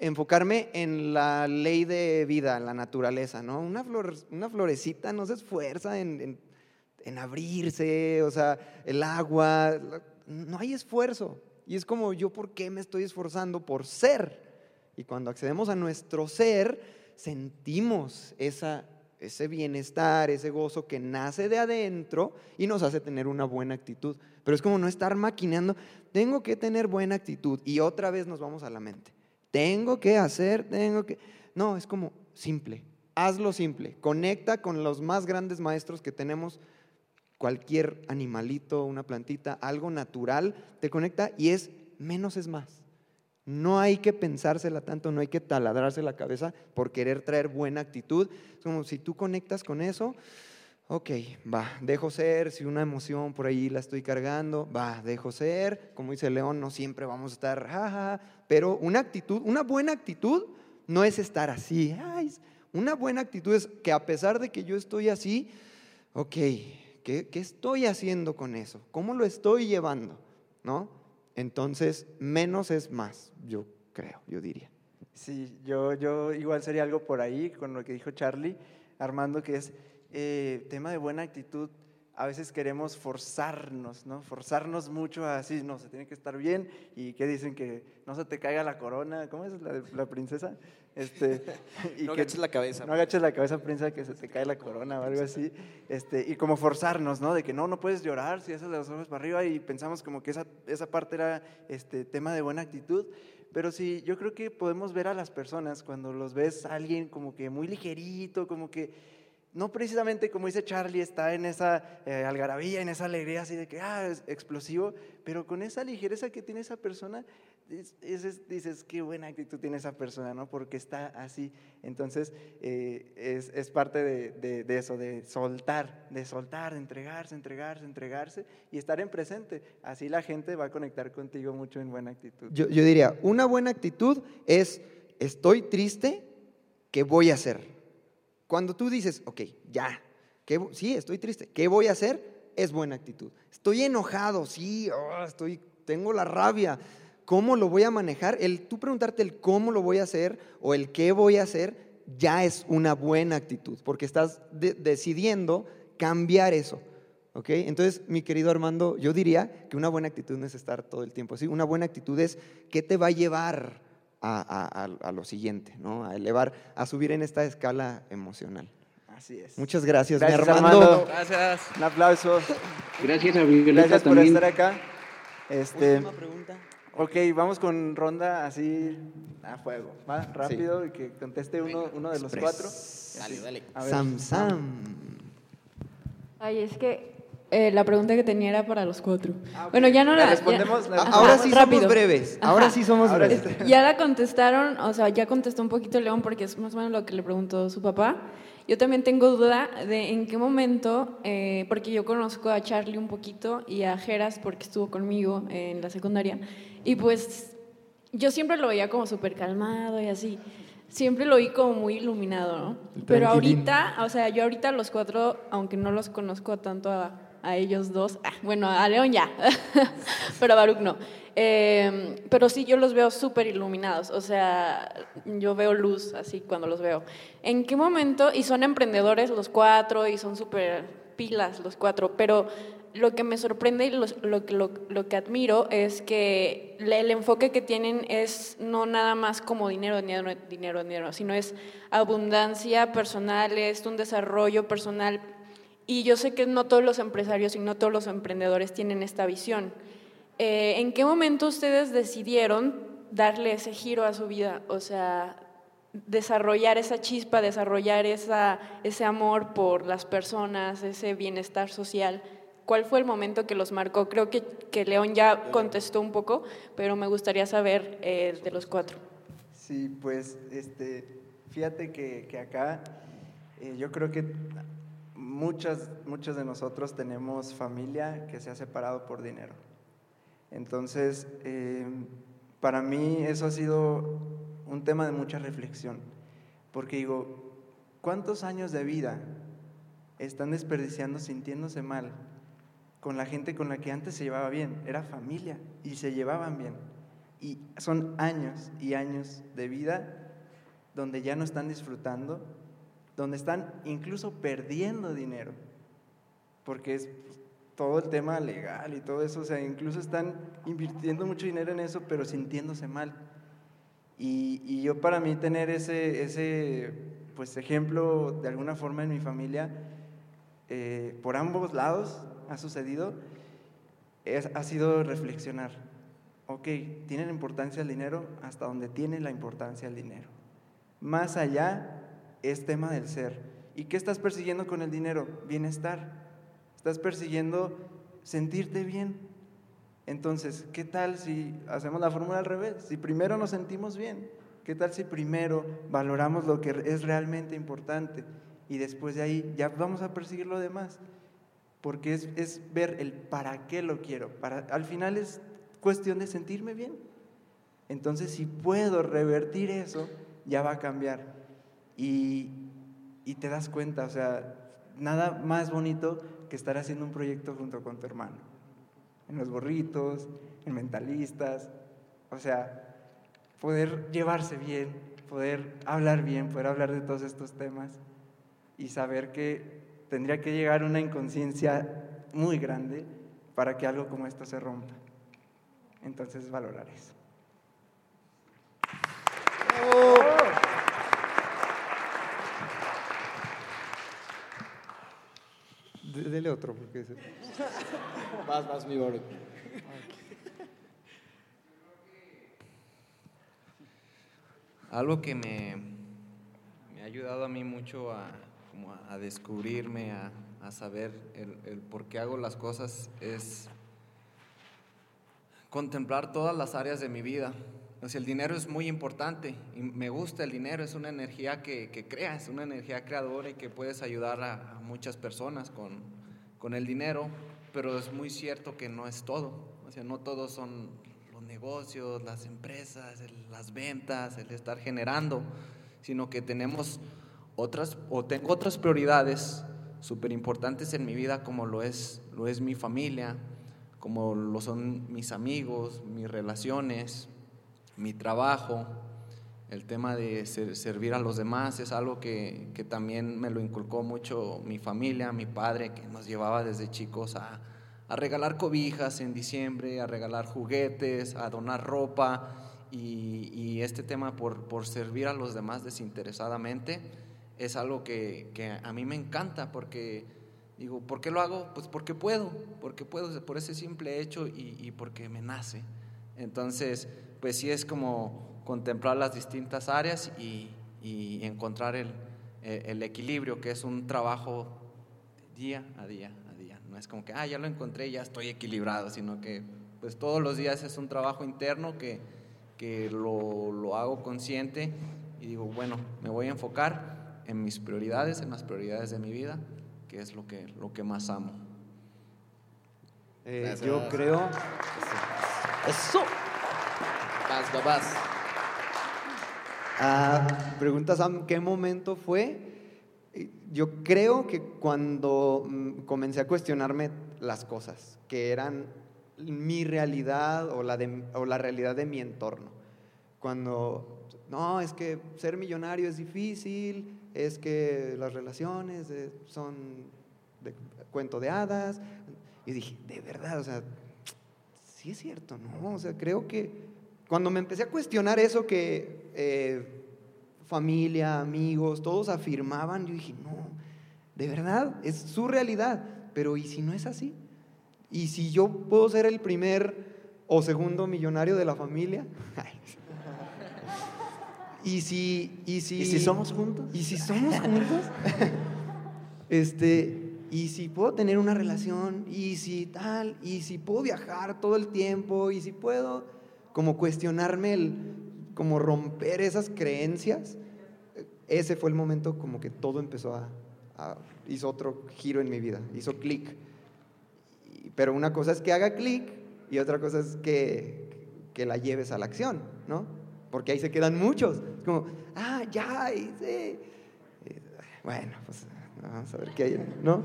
enfocarme en la ley de vida, la naturaleza, ¿no? Una, flor, una florecita no se esfuerza en, en- en abrirse, o sea, el agua, no hay esfuerzo. Y es como, ¿yo por qué me estoy esforzando por ser? Y cuando accedemos a nuestro ser, sentimos esa, ese bienestar, ese gozo que nace de adentro y nos hace tener una buena actitud. Pero es como no estar maquinando, tengo que tener buena actitud y otra vez nos vamos a la mente. Tengo que hacer, tengo que... No, es como simple, hazlo simple, conecta con los más grandes maestros que tenemos, cualquier animalito, una plantita, algo natural, te conecta y es menos es más. No hay que pensársela tanto, no hay que taladrarse la cabeza por querer traer buena actitud. Es como si tú conectas con eso, ok, va, dejo ser, si una emoción por ahí la estoy cargando, va, dejo ser. Como dice León, no siempre vamos a estar, jaja, pero una actitud, una buena actitud no es estar así. una buena actitud es que a pesar de que yo estoy así, ok, ¿qué, qué estoy haciendo con eso? ¿Cómo lo estoy llevando? ¿No? Entonces, menos es más, yo creo, yo diría. Sí, yo, yo igual sería algo por ahí con lo que dijo Charlie, Armando, que es eh, tema de buena actitud. A veces queremos forzarnos, ¿no? Forzarnos mucho a así, no, se tiene que estar bien y que dicen que no se te caiga la corona, ¿cómo es la, la princesa? Este, No que agaches la cabeza. No agaches la cabeza, princesa, que se te cae la corona o algo así. Este, y como forzarnos, ¿no? De que no, no puedes llorar si haces los ojos para arriba y pensamos como que esa, esa parte era este, tema de buena actitud. Pero sí, yo creo que podemos ver a las personas cuando los ves a alguien como que muy ligerito, como que no precisamente como dice Charlie, está en esa eh, algarabía, en esa alegría así de que, ah, es explosivo, pero con esa ligereza que tiene esa persona, es- es- es- dices, qué buena actitud tiene esa persona, ¿no? Porque está así. Entonces, eh, es, es parte de, de- de eso, de soltar, de soltar, de entregarse, entregarse, entregarse y estar en presente. Así la gente va a conectar contigo mucho en buena actitud. Yo, yo diría, una buena actitud es, estoy triste, ¿qué voy a hacer? Cuando tú dices, ok, ya, ¿qué vo- sí, estoy triste, ¿qué voy a hacer? Es buena actitud. Estoy enojado, sí, oh, estoy, tengo la rabia. ¿Cómo lo voy a manejar? El tú preguntarte el cómo lo voy a hacer o el qué voy a hacer ya es una buena actitud, porque estás de- decidiendo cambiar eso. ¿Ok? Entonces, mi querido Armando, yo diría que una buena actitud no es estar todo el tiempo así. Una buena actitud es qué te va a llevar a, a- a- lo siguiente, ¿no? A elevar, a subir en esta escala emocional. Así es. Muchas gracias, Gracias, mi Armando. Armando. Gracias. Un aplauso. Gracias a Violeta Gracias por también. estar acá. Este, Última pregunta. Ok, vamos con ronda así a fuego. ¿va? Rápido y que conteste uno, uno de los cuatro. Dale, dale. Sam, Sam. Ay, es que eh, la pregunta que tenía era para los cuatro. Ah, ok. Bueno, ya no ¿Le la... respondemos? ya- ¿Le Ajá, Ahora sí rápido. somos breves. Ajá. Ahora sí somos Ahora breves. sí. Ya la contestaron, o sea, ya contestó un poquito León porque es más o menos lo que le preguntó su papá. Yo también tengo duda de en qué momento, eh, porque yo conozco a Charlie un poquito y a Geras porque estuvo conmigo en la secundaria, y pues yo siempre lo veía como súper calmado y así. Siempre lo vi como muy iluminado, ¿no? Pero ahorita, o sea, yo ahorita los cuatro, aunque no los conozco tanto a, a ellos dos. Ah, bueno, a León ya, pero a Baruch no. Eh, pero sí, yo los veo súper iluminados, o sea, yo veo luz así cuando los veo. ¿En qué momento? Y son emprendedores los cuatro y son súper pilas los cuatro, pero lo que me sorprende y lo, lo, lo, lo, que admiro es que el enfoque que tienen es no nada más como dinero, dinero, dinero, dinero, sino es abundancia personal, es un desarrollo personal. Y yo sé que no todos los empresarios y no todos los emprendedores tienen esta visión. Eh, ¿En qué momento ustedes decidieron darle ese giro a su vida? O sea, desarrollar esa chispa, desarrollar esa, ese amor por las personas, ese bienestar social. ¿Cuál fue el momento que los marcó? Creo que, que León ya contestó un poco, pero me gustaría saber eh, de los cuatro. Sí, pues este, fíjate que, que acá eh, yo creo que muchas, muchos de nosotros tenemos familia que se ha separado por dinero. Entonces, eh, para mí eso ha sido un tema de mucha reflexión, porque digo, ¿cuántos años de vida están desperdiciando sintiéndose mal con la gente con la que antes se llevaba bien? Era familia y se llevaban bien. Y son años y años de vida donde ya no están disfrutando, donde están incluso perdiendo dinero, porque es todo el tema legal y todo eso, o sea, incluso están invirtiendo mucho dinero en eso, pero sintiéndose mal. Y, y yo para mí tener ese, ese pues, ejemplo de alguna forma en mi familia, eh, por ambos lados ha sucedido, es, ha sido reflexionar. Ok, ¿tiene importancia el dinero? Hasta donde tiene la importancia el dinero. Más allá es tema del ser. ¿Y qué estás persiguiendo con el dinero? Bienestar. Estás persiguiendo sentirte bien. Entonces, ¿qué tal si hacemos la fórmula al revés? Si primero nos sentimos bien, ¿qué tal si primero valoramos lo que es realmente importante y después de ahí ya vamos a perseguir lo demás? Porque es, es ver el para qué lo quiero. Para, al final es cuestión de sentirme bien. Entonces, si puedo revertir eso, ya va a cambiar. Y, te das cuenta, o sea, nada más bonito que estar haciendo un proyecto junto con tu hermano. En los borritos, en mentalistas, o sea, poder llevarse bien, poder hablar bien, poder hablar de todos estos temas y saber que tendría que llegar una inconsciencia muy grande para que algo como esto se rompa. Entonces, valorar eso. Dele otro, porque... Vas, vas, mi. Algo que me, me, ha ayudado a mí mucho a, como a, a descubrirme, a, a saber el, el, por qué hago las cosas, es contemplar todas las áreas de mi vida. O sea, el dinero es muy importante y me gusta el dinero, es una energía que, que crea, es una energía creadora y que puedes ayudar a, muchas personas con, con el dinero, pero es muy cierto que no es todo. O sea, no todos son los negocios, las empresas, las ventas, el estar generando, sino que tenemos otras, o tengo otras prioridades súper importantes en mi vida, como lo es, lo es mi familia, como lo son mis amigos, mis relaciones, mi trabajo, el tema de ser, servir a los demás es algo que, que, también me lo inculcó mucho mi familia, mi padre, que nos llevaba desde chicos a, a regalar cobijas en diciembre, a regalar juguetes, a donar ropa y, y este tema por, por, servir a los demás desinteresadamente es algo que, que a mí me encanta porque digo, ¿por qué lo hago? Pues porque puedo, porque puedo, por ese simple hecho y, y porque me nace. Entonces, pues sí es como contemplar las distintas áreas y, y encontrar el, el, equilibrio, que es un trabajo día a día a día. No es como que, ah, ya lo encontré, ya estoy equilibrado, sino que pues todos los días es un trabajo interno que, que lo, lo hago consciente y digo, bueno, me voy a enfocar en mis prioridades, en las prioridades de mi vida, que es lo que, lo que más amo. Eh, yo creo... Eso. Vas, vas. Ah, pregunta Sam, ¿qué momento fue? Yo creo que cuando comencé a cuestionarme las cosas, que eran mi realidad o la, de- o la realidad de mi entorno. Cuando, no, es que ser millonario es difícil, es que las relaciones eh, son de cuento de hadas. Y dije, de verdad, o sea, sí es cierto, ¿no? O sea, creo que cuando me empecé a cuestionar eso que eh, familia, amigos, todos afirmaban, yo dije, no, de verdad, es su realidad, pero ¿y si no es así? ¿Y si yo puedo ser el primer o segundo millonario de la familia? ¿Y si, y si, ¿Y si somos juntos? ¿Y si somos juntos? este, y si puedo tener una relación, y si tal, y si puedo viajar todo el tiempo, y si puedo como cuestionarme el, como romper esas creencias, ese fue el momento como que todo empezó a, a- hizo otro giro en mi vida, hizo clic. Pero una cosa es que haga clic y otra cosa es que, que la lleves a la acción, ¿no? Porque ahí se quedan muchos. Es como, ah, ya hice. Eh, Bueno, pues vamos a ver qué hay, ¿no?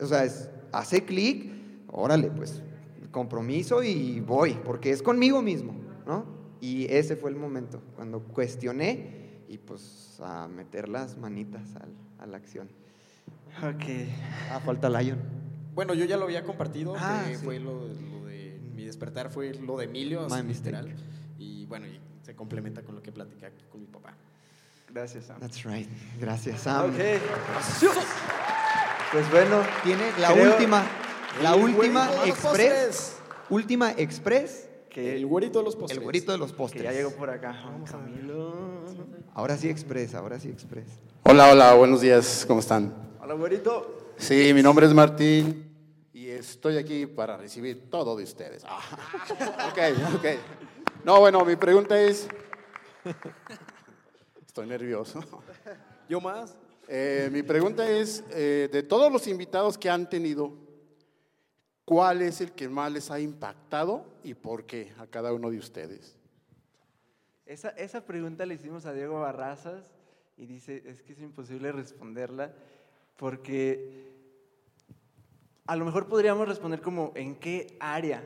O sea, es, hace clic, órale, pues compromiso y voy, porque es conmigo mismo, ¿no? Y ese fue el momento, cuando cuestioné y pues a meter las manitas al- a la acción. Ok. Ah, falta Lion. Bueno, yo ya lo había compartido, Ah, que sí. fue lo, lo de mi despertar, fue lo de Emilio, My así literal. Y bueno, y se complementa con lo que platicé aquí con mi papá. Gracias, Sam. That's right. Gracias, Sam. Ok. Pues bueno, tiene la Creo- última, la El última express. Última express. Que El güerito de los postres. El güerito de los Que postres. ya llegó por acá. Camilo. Ahora sí express, ahora sí express. Hola, hola, buenos días, ¿cómo están? Hola, güerito. Sí, mi nombre es Martín y estoy aquí para recibir todo de ustedes. Ah, ok, ok. No, bueno, mi pregunta es... Estoy nervioso. ¿Yo más? Eh, mi pregunta es, eh, de todos los invitados que han tenido, ¿cuál es el que más les ha impactado y por qué a cada uno de ustedes? Esa, esa pregunta le hicimos a Diego Barrazas y dice, es que es imposible responderla porque a lo mejor podríamos responder como, ¿en qué área?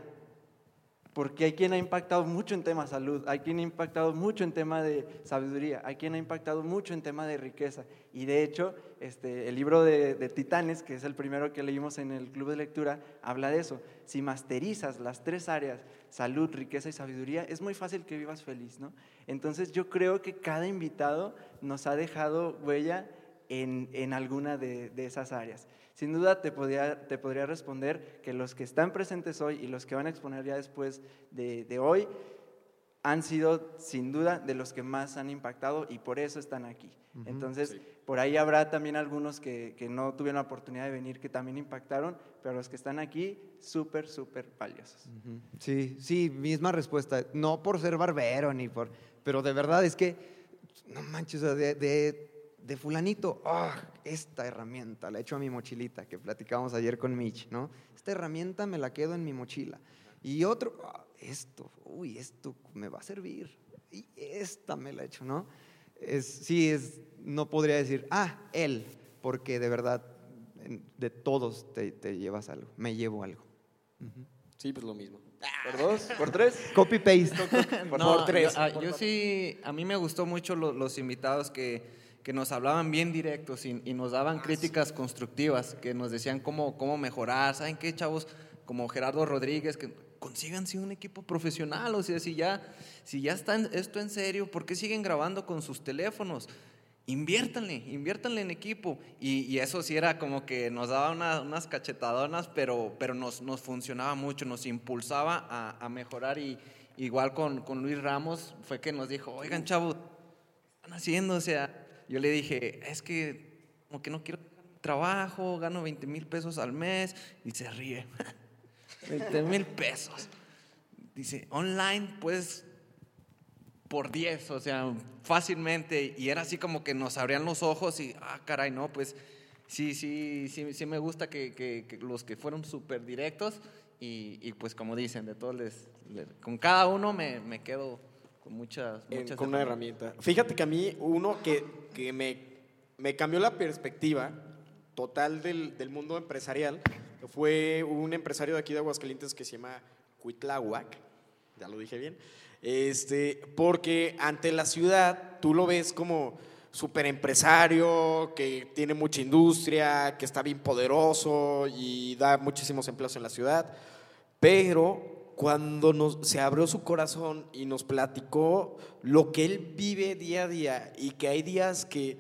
Porque hay quien ha impactado mucho en tema de salud, hay quien ha impactado mucho en tema de sabiduría, hay quien ha impactado mucho en tema de riqueza. Y de hecho, este, el libro de, Titanes, que es el primero que leímos en el club de lectura, habla de eso. Si masterizas las tres áreas, salud, riqueza y sabiduría, es muy fácil que vivas feliz, ¿no? Entonces yo creo que cada invitado nos ha dejado huella en, en alguna de, de esas áreas. Sin duda te podría, te podría responder que los que están presentes hoy y los que van a exponer ya después de, de hoy han sido sin duda de los que más han impactado y por eso están aquí. Entonces, por ahí habrá también algunos que, que no tuvieron la oportunidad de venir que también impactaron, pero los que están aquí, súper, súper valiosos. Sí, sí, misma respuesta. No por ser barbero ni por. Pero de verdad es que. No manches, o sea, de, de, de fulanito, ah, esta herramienta la echo a mi mochilita, que platicábamos ayer con Mitch, ¿no? Esta herramienta me la quedo en mi mochila. Y otro, ah, esto, uy, esto me va a servir. Y esta me la echo, ¿no? Es, sí, es, no podría decir, ah, él, porque de verdad, de todos te, te llevas algo, me llevo algo. Sí, pues lo mismo. ¿Por dos? ¿Por tres? Copy paste. Por No, tres. Yo, ah, Por yo favor. sí, a mí me gustó mucho lo- los invitados que, que nos hablaban bien directos y, y nos daban críticas constructivas, que nos decían cómo, cómo mejorar. ¿Saben qué, chavos? Como Gerardo Rodríguez, que consíganse un equipo profesional. O sea, si ya, si ya está esto en serio, ¿por qué siguen grabando con sus teléfonos? Inviértanle, inviértanle en equipo. Y, y eso sí era como que nos daba una- unas cachetadonas, pero, pero nos, nos funcionaba mucho, nos impulsaba a, a mejorar. Y igual con, con Luis Ramos fue que nos dijo, oigan chavos, ¿qué están haciendo? O sea, yo le dije, es que como que no quiero trabajo, gano 20 mil pesos al mes. Y se ríe, 20 mil pesos. Dice, online puedes por 10, o sea, fácilmente. Y era así como que nos abrían los ojos y, ah, caray, no, pues sí, sí, sí, sí me gusta que, que- los que fueron súper directos y, y, pues como dicen, de todos les, le- con cada uno me, me quedo con muchas, En- muchas con una herramienta. Fíjate que a mí uno que, que me, me cambió la perspectiva total del, del mundo empresarial fue un empresario de aquí de Aguascalientes que se llama Cuitláhuac, ya lo dije bien, este, porque ante la ciudad tú lo ves como súper empresario, que tiene mucha industria, que está bien poderoso y da muchísimos empleos en la ciudad, pero cuando se abrió su corazón y nos platicó lo que él vive día a día y que hay días que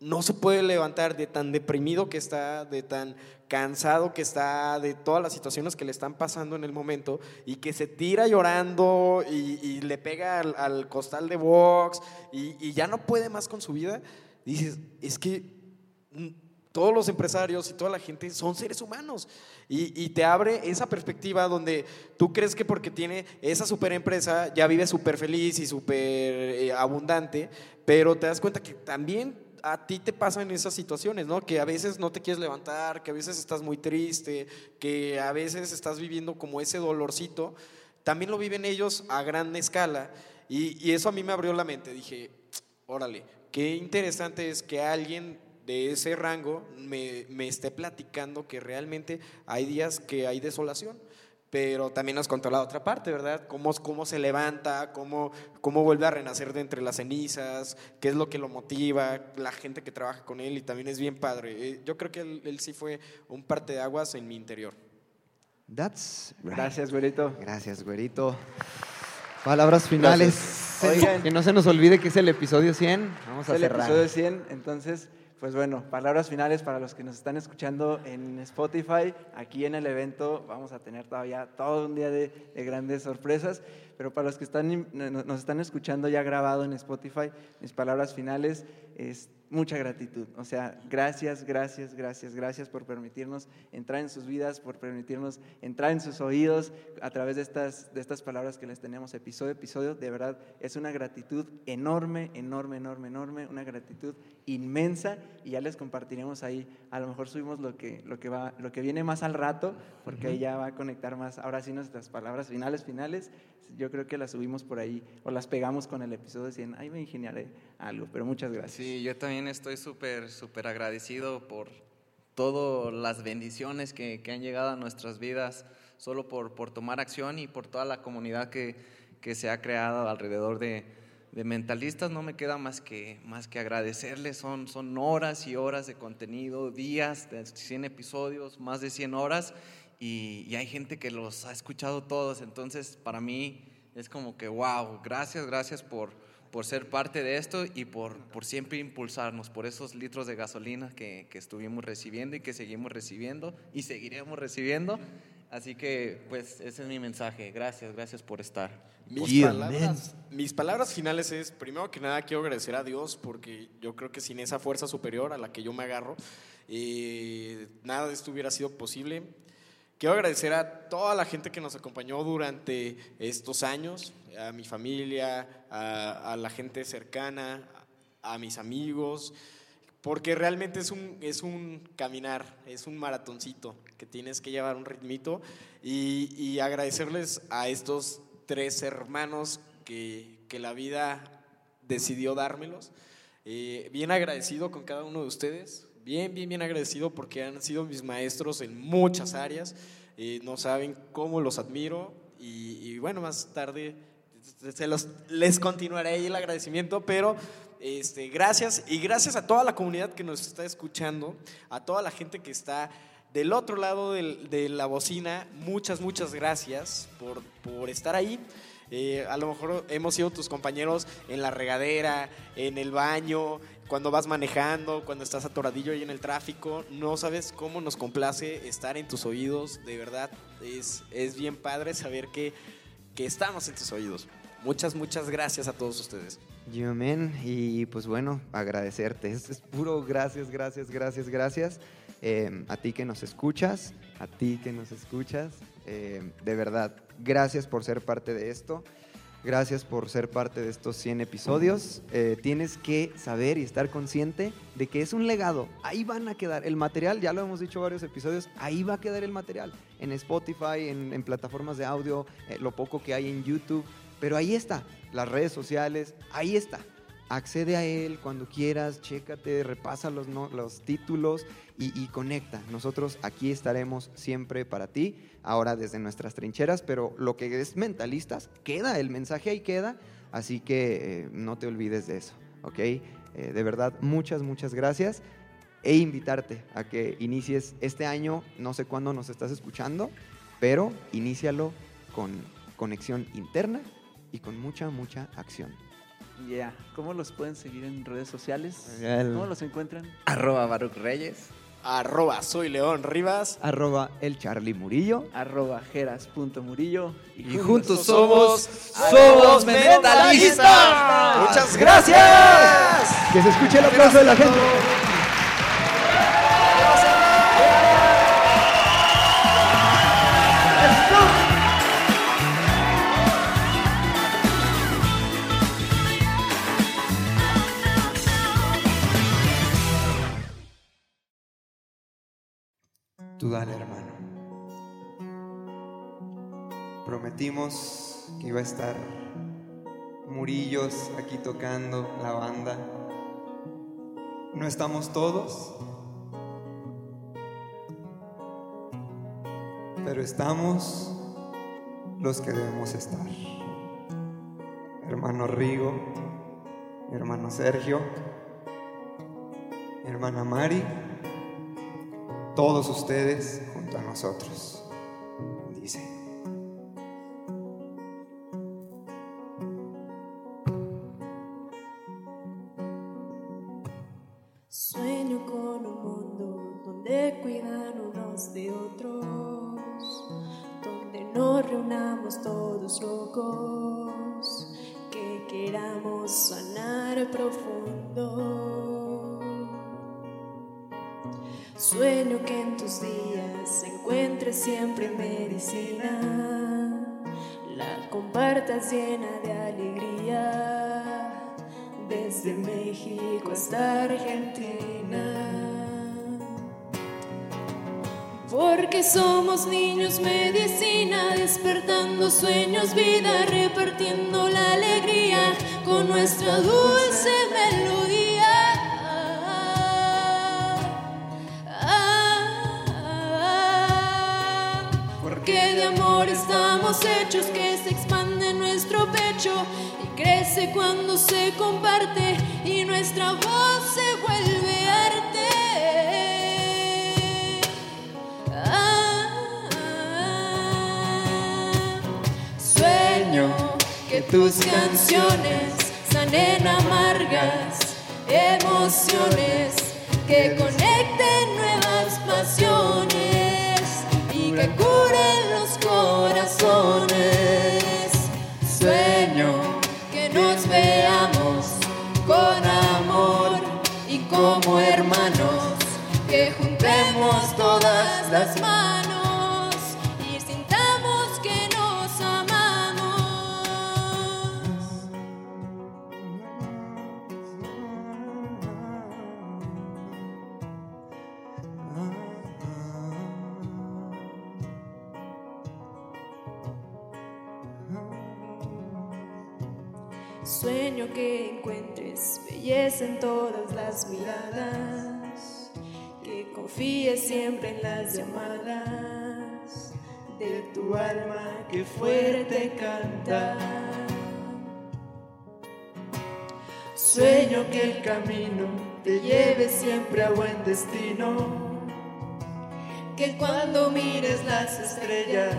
no se puede levantar de tan deprimido que está, de tan cansado que está, de todas las situaciones que le están pasando en el momento y que se tira llorando y, le pega al, costal de box y, y ya no puede más con su vida, dices, es que mm, todos los empresarios y toda la gente son seres humanos. Y, te abre esa perspectiva donde tú crees que porque tiene esa super empresa ya vive súper feliz y súper eh, abundante, pero te das cuenta que también a ti te pasan esas situaciones, ¿no? Que a veces no te quieres levantar, que a veces estás muy triste, que a veces estás viviendo como ese dolorcito. También lo viven ellos a gran escala. Y, y eso a mí me abrió la mente. Dije, órale, qué interesante es que alguien de ese rango me, me, esté platicando que realmente hay días que hay desolación. Pero también nos contó la otra parte, ¿verdad? Cómo, cómo se levanta, cómo, cómo vuelve a renacer de entre las cenizas, qué es lo que lo motiva, la gente que trabaja con él y también es bien padre. Eh, yo creo que él, sí fue un parte de aguas en mi interior. That's Gracias, güerito. Gracias, güerito. Palabras finales. Oigan, que no se nos olvide que es el episodio 100. Vamos a el cerrar. episodio 100, entonces pues bueno, palabras finales para los que nos están escuchando en Spotify. Aquí en el evento vamos a tener todavía todo un día de, grandes sorpresas, pero para los que están, nos están escuchando ya grabado en Spotify, mis palabras finales es mucha gratitud. O sea, gracias, gracias, gracias, gracias por permitirnos entrar en sus vidas, por permitirnos entrar en sus oídos a través de estas, de estas palabras que les tenemos episodio a episodio. De verdad, es una gratitud enorme, enorme, enorme, enorme, una gratitud inmensa y ya les compartiremos ahí. A lo mejor subimos lo que, lo que, va, lo que viene más al rato, porque ahí ya va a conectar más. Ahora sí nuestras palabras finales, finales, yo creo que las subimos por ahí o las pegamos con el episodio 100. Ahí me ingeniaré algo, pero muchas gracias. Sí, yo también estoy súper, súper agradecido por todas las bendiciones que, que, han llegado a nuestras vidas, solo por, por tomar acción y por toda la comunidad que, que se ha creado alrededor de, de, mentalistas. No me queda más que, más que agradecerles. Son, son horas y horas de contenido, días de 100 episodios, más de 100 horas y, hay gente que los ha escuchado todos, entonces para mí es como que, wow, gracias, gracias por, por ser parte de esto y por, por siempre impulsarnos, por esos litros de gasolina que, que estuvimos recibiendo y que seguimos recibiendo y seguiremos recibiendo. Así que, pues, ese es mi mensaje. Gracias, gracias por estar. Mis, palabras, mis palabras finales es, primero que nada, quiero agradecer a Dios porque yo creo que sin esa fuerza superior a la que yo me agarro, eh, nada de esto hubiera sido posible. Quiero agradecer a toda la gente que nos acompañó durante estos años, a mi familia, a, la gente cercana, a, mis amigos, porque realmente es un, es un caminar, es un maratoncito que tienes que llevar un ritmito y, agradecerles a estos tres hermanos que, que la vida decidió dármelos. Eh, bien agradecido con cada uno de ustedes bien, bien, bien agradecido porque han sido mis maestros en muchas áreas. Eh, no saben cómo los admiro y, bueno, más tarde se los, les continuaré el agradecimiento, pero este, gracias y gracias a toda la comunidad que nos está escuchando, a toda la gente que está del otro lado de la bocina, muchas, muchas gracias por, por estar ahí. Eh, a lo mejor hemos sido tus compañeros en la regadera, en el baño, cuando vas manejando, cuando estás atoradillo ahí en el tráfico. No sabes cómo nos complace estar en tus oídos. De verdad, es, es bien padre saber que, que estamos en tus oídos. Muchas, muchas gracias a todos ustedes. Yo, y pues bueno, agradecerte. Es, es puro gracias, gracias, gracias, gracias. Eh, a ti que nos escuchas, a ti que nos escuchas. Eh, de verdad, gracias por ser parte de esto. Gracias por ser parte de estos 100 episodios. Eh, tienes que saber y estar consciente de que es un legado. Ahí van a quedar. El material, ya lo hemos dicho varios episodios, ahí va a quedar el material. En Spotify, en, plataformas de audio, lo poco que hay en YouTube. Pero ahí está. Las redes sociales, ahí está. accede a él cuando quieras, chécate, repasa los, los títulos y conecta. Nosotros aquí estaremos siempre para ti, ahora desde nuestras trincheras, pero lo que es mentalistas, queda, el mensaje ahí queda, así que eh, no te olvides de eso, ¿ok? Eh, de verdad, muchas, muchas gracias e invitarte a que inicies este año, no sé cuándo nos estás escuchando, pero inícialo con conexión interna y con mucha, mucha acción. Ya, ¿cómo los pueden seguir en redes sociales? El- ¿Cómo los encuentran? Arroba Baruch Reyes. Arroba soy León Rivas. Arroba el Charlie Murillo. Arroba jeras.murillo. Y juntos somos Somos Mentalistas. Muchas gracias. Que se escuche el aplauso de la gente. Tú dale, hermano. Prometimos que iba a estar Murillos aquí tocando la banda. No estamos todos, pero estamos los que debemos estar. Hermano Rigo, hermano Sergio, hermana Mari, todos ustedes junto a nosotros. Dice. Sueño con un mundo donde cuidan unos de otros, donde nos reunamos todos locos, Sueño que en tus días se encuentre siempre medicina, la compartas llena de alegría desde México hasta Argentina. Porque somos niños medicina, despertando sueños, vida, repartiendo la alegría con nuestra dulce melodía. Y crece cuando se comparte y nuestra voz se vuelve arte. Sueño que tus canciones sanen amargas emociones, que conecten nuevas pasiones y que curen los corazones. Como hermanos, que juntemos todas las manos en todas las miradas, que confíes siempre en las llamadas de tu alma que fuerte canta. Sueño que el camino te lleve siempre a buen destino, que cuando mires las estrellas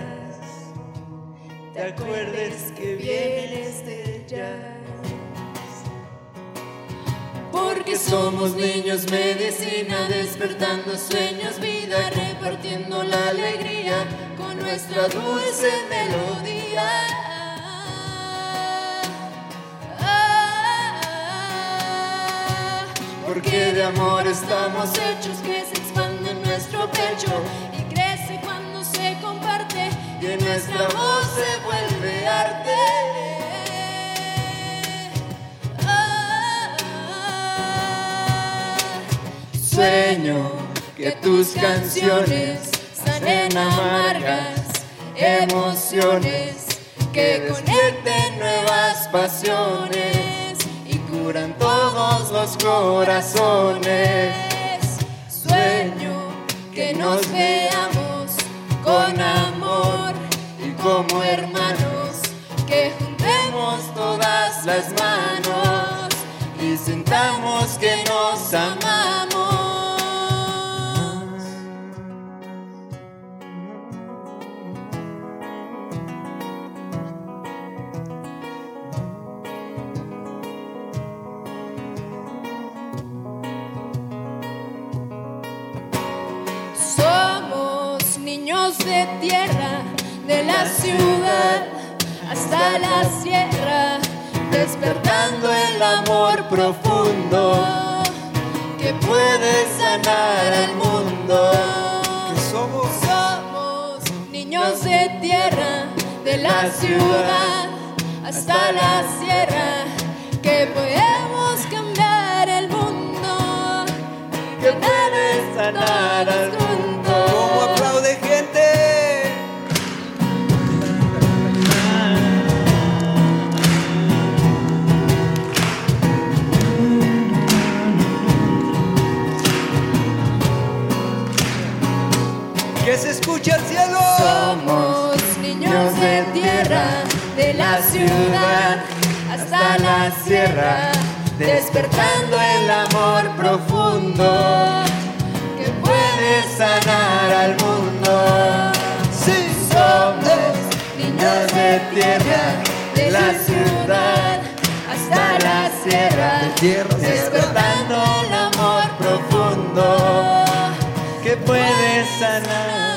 te acuerdes que vienes de ellas. Porque somos niños medicina, despertando sueños, vida, repartiendo la alegría con nuestra dulce melodía. Porque de amor estamos hechos que se expande en nuestro pecho y crece cuando se comparte y nuestra voz se vuelve Sueño que tus canciones sanen amargas emociones, que conecten nuevas pasiones y curan todas dos corazones. Sueño que nos veamos con amor y como hermanos, que juntemos todas las manos y sintamos que nos amamos. Tierra, de la ciudad hasta la sierra, despertando el amor profundo que puede sanar al mundo. Que somos, somos niños de tierra, de la ciudad hasta la sierra, que podemos cambiar el mundo, que puede sanar al mundo. De la ciudad hasta la sierra, despertando el amor profundo que puede sanar al mundo. Sí, somos niños de tierra, de la ciudad hasta la sierra, despertando el amor profundo que puede sanar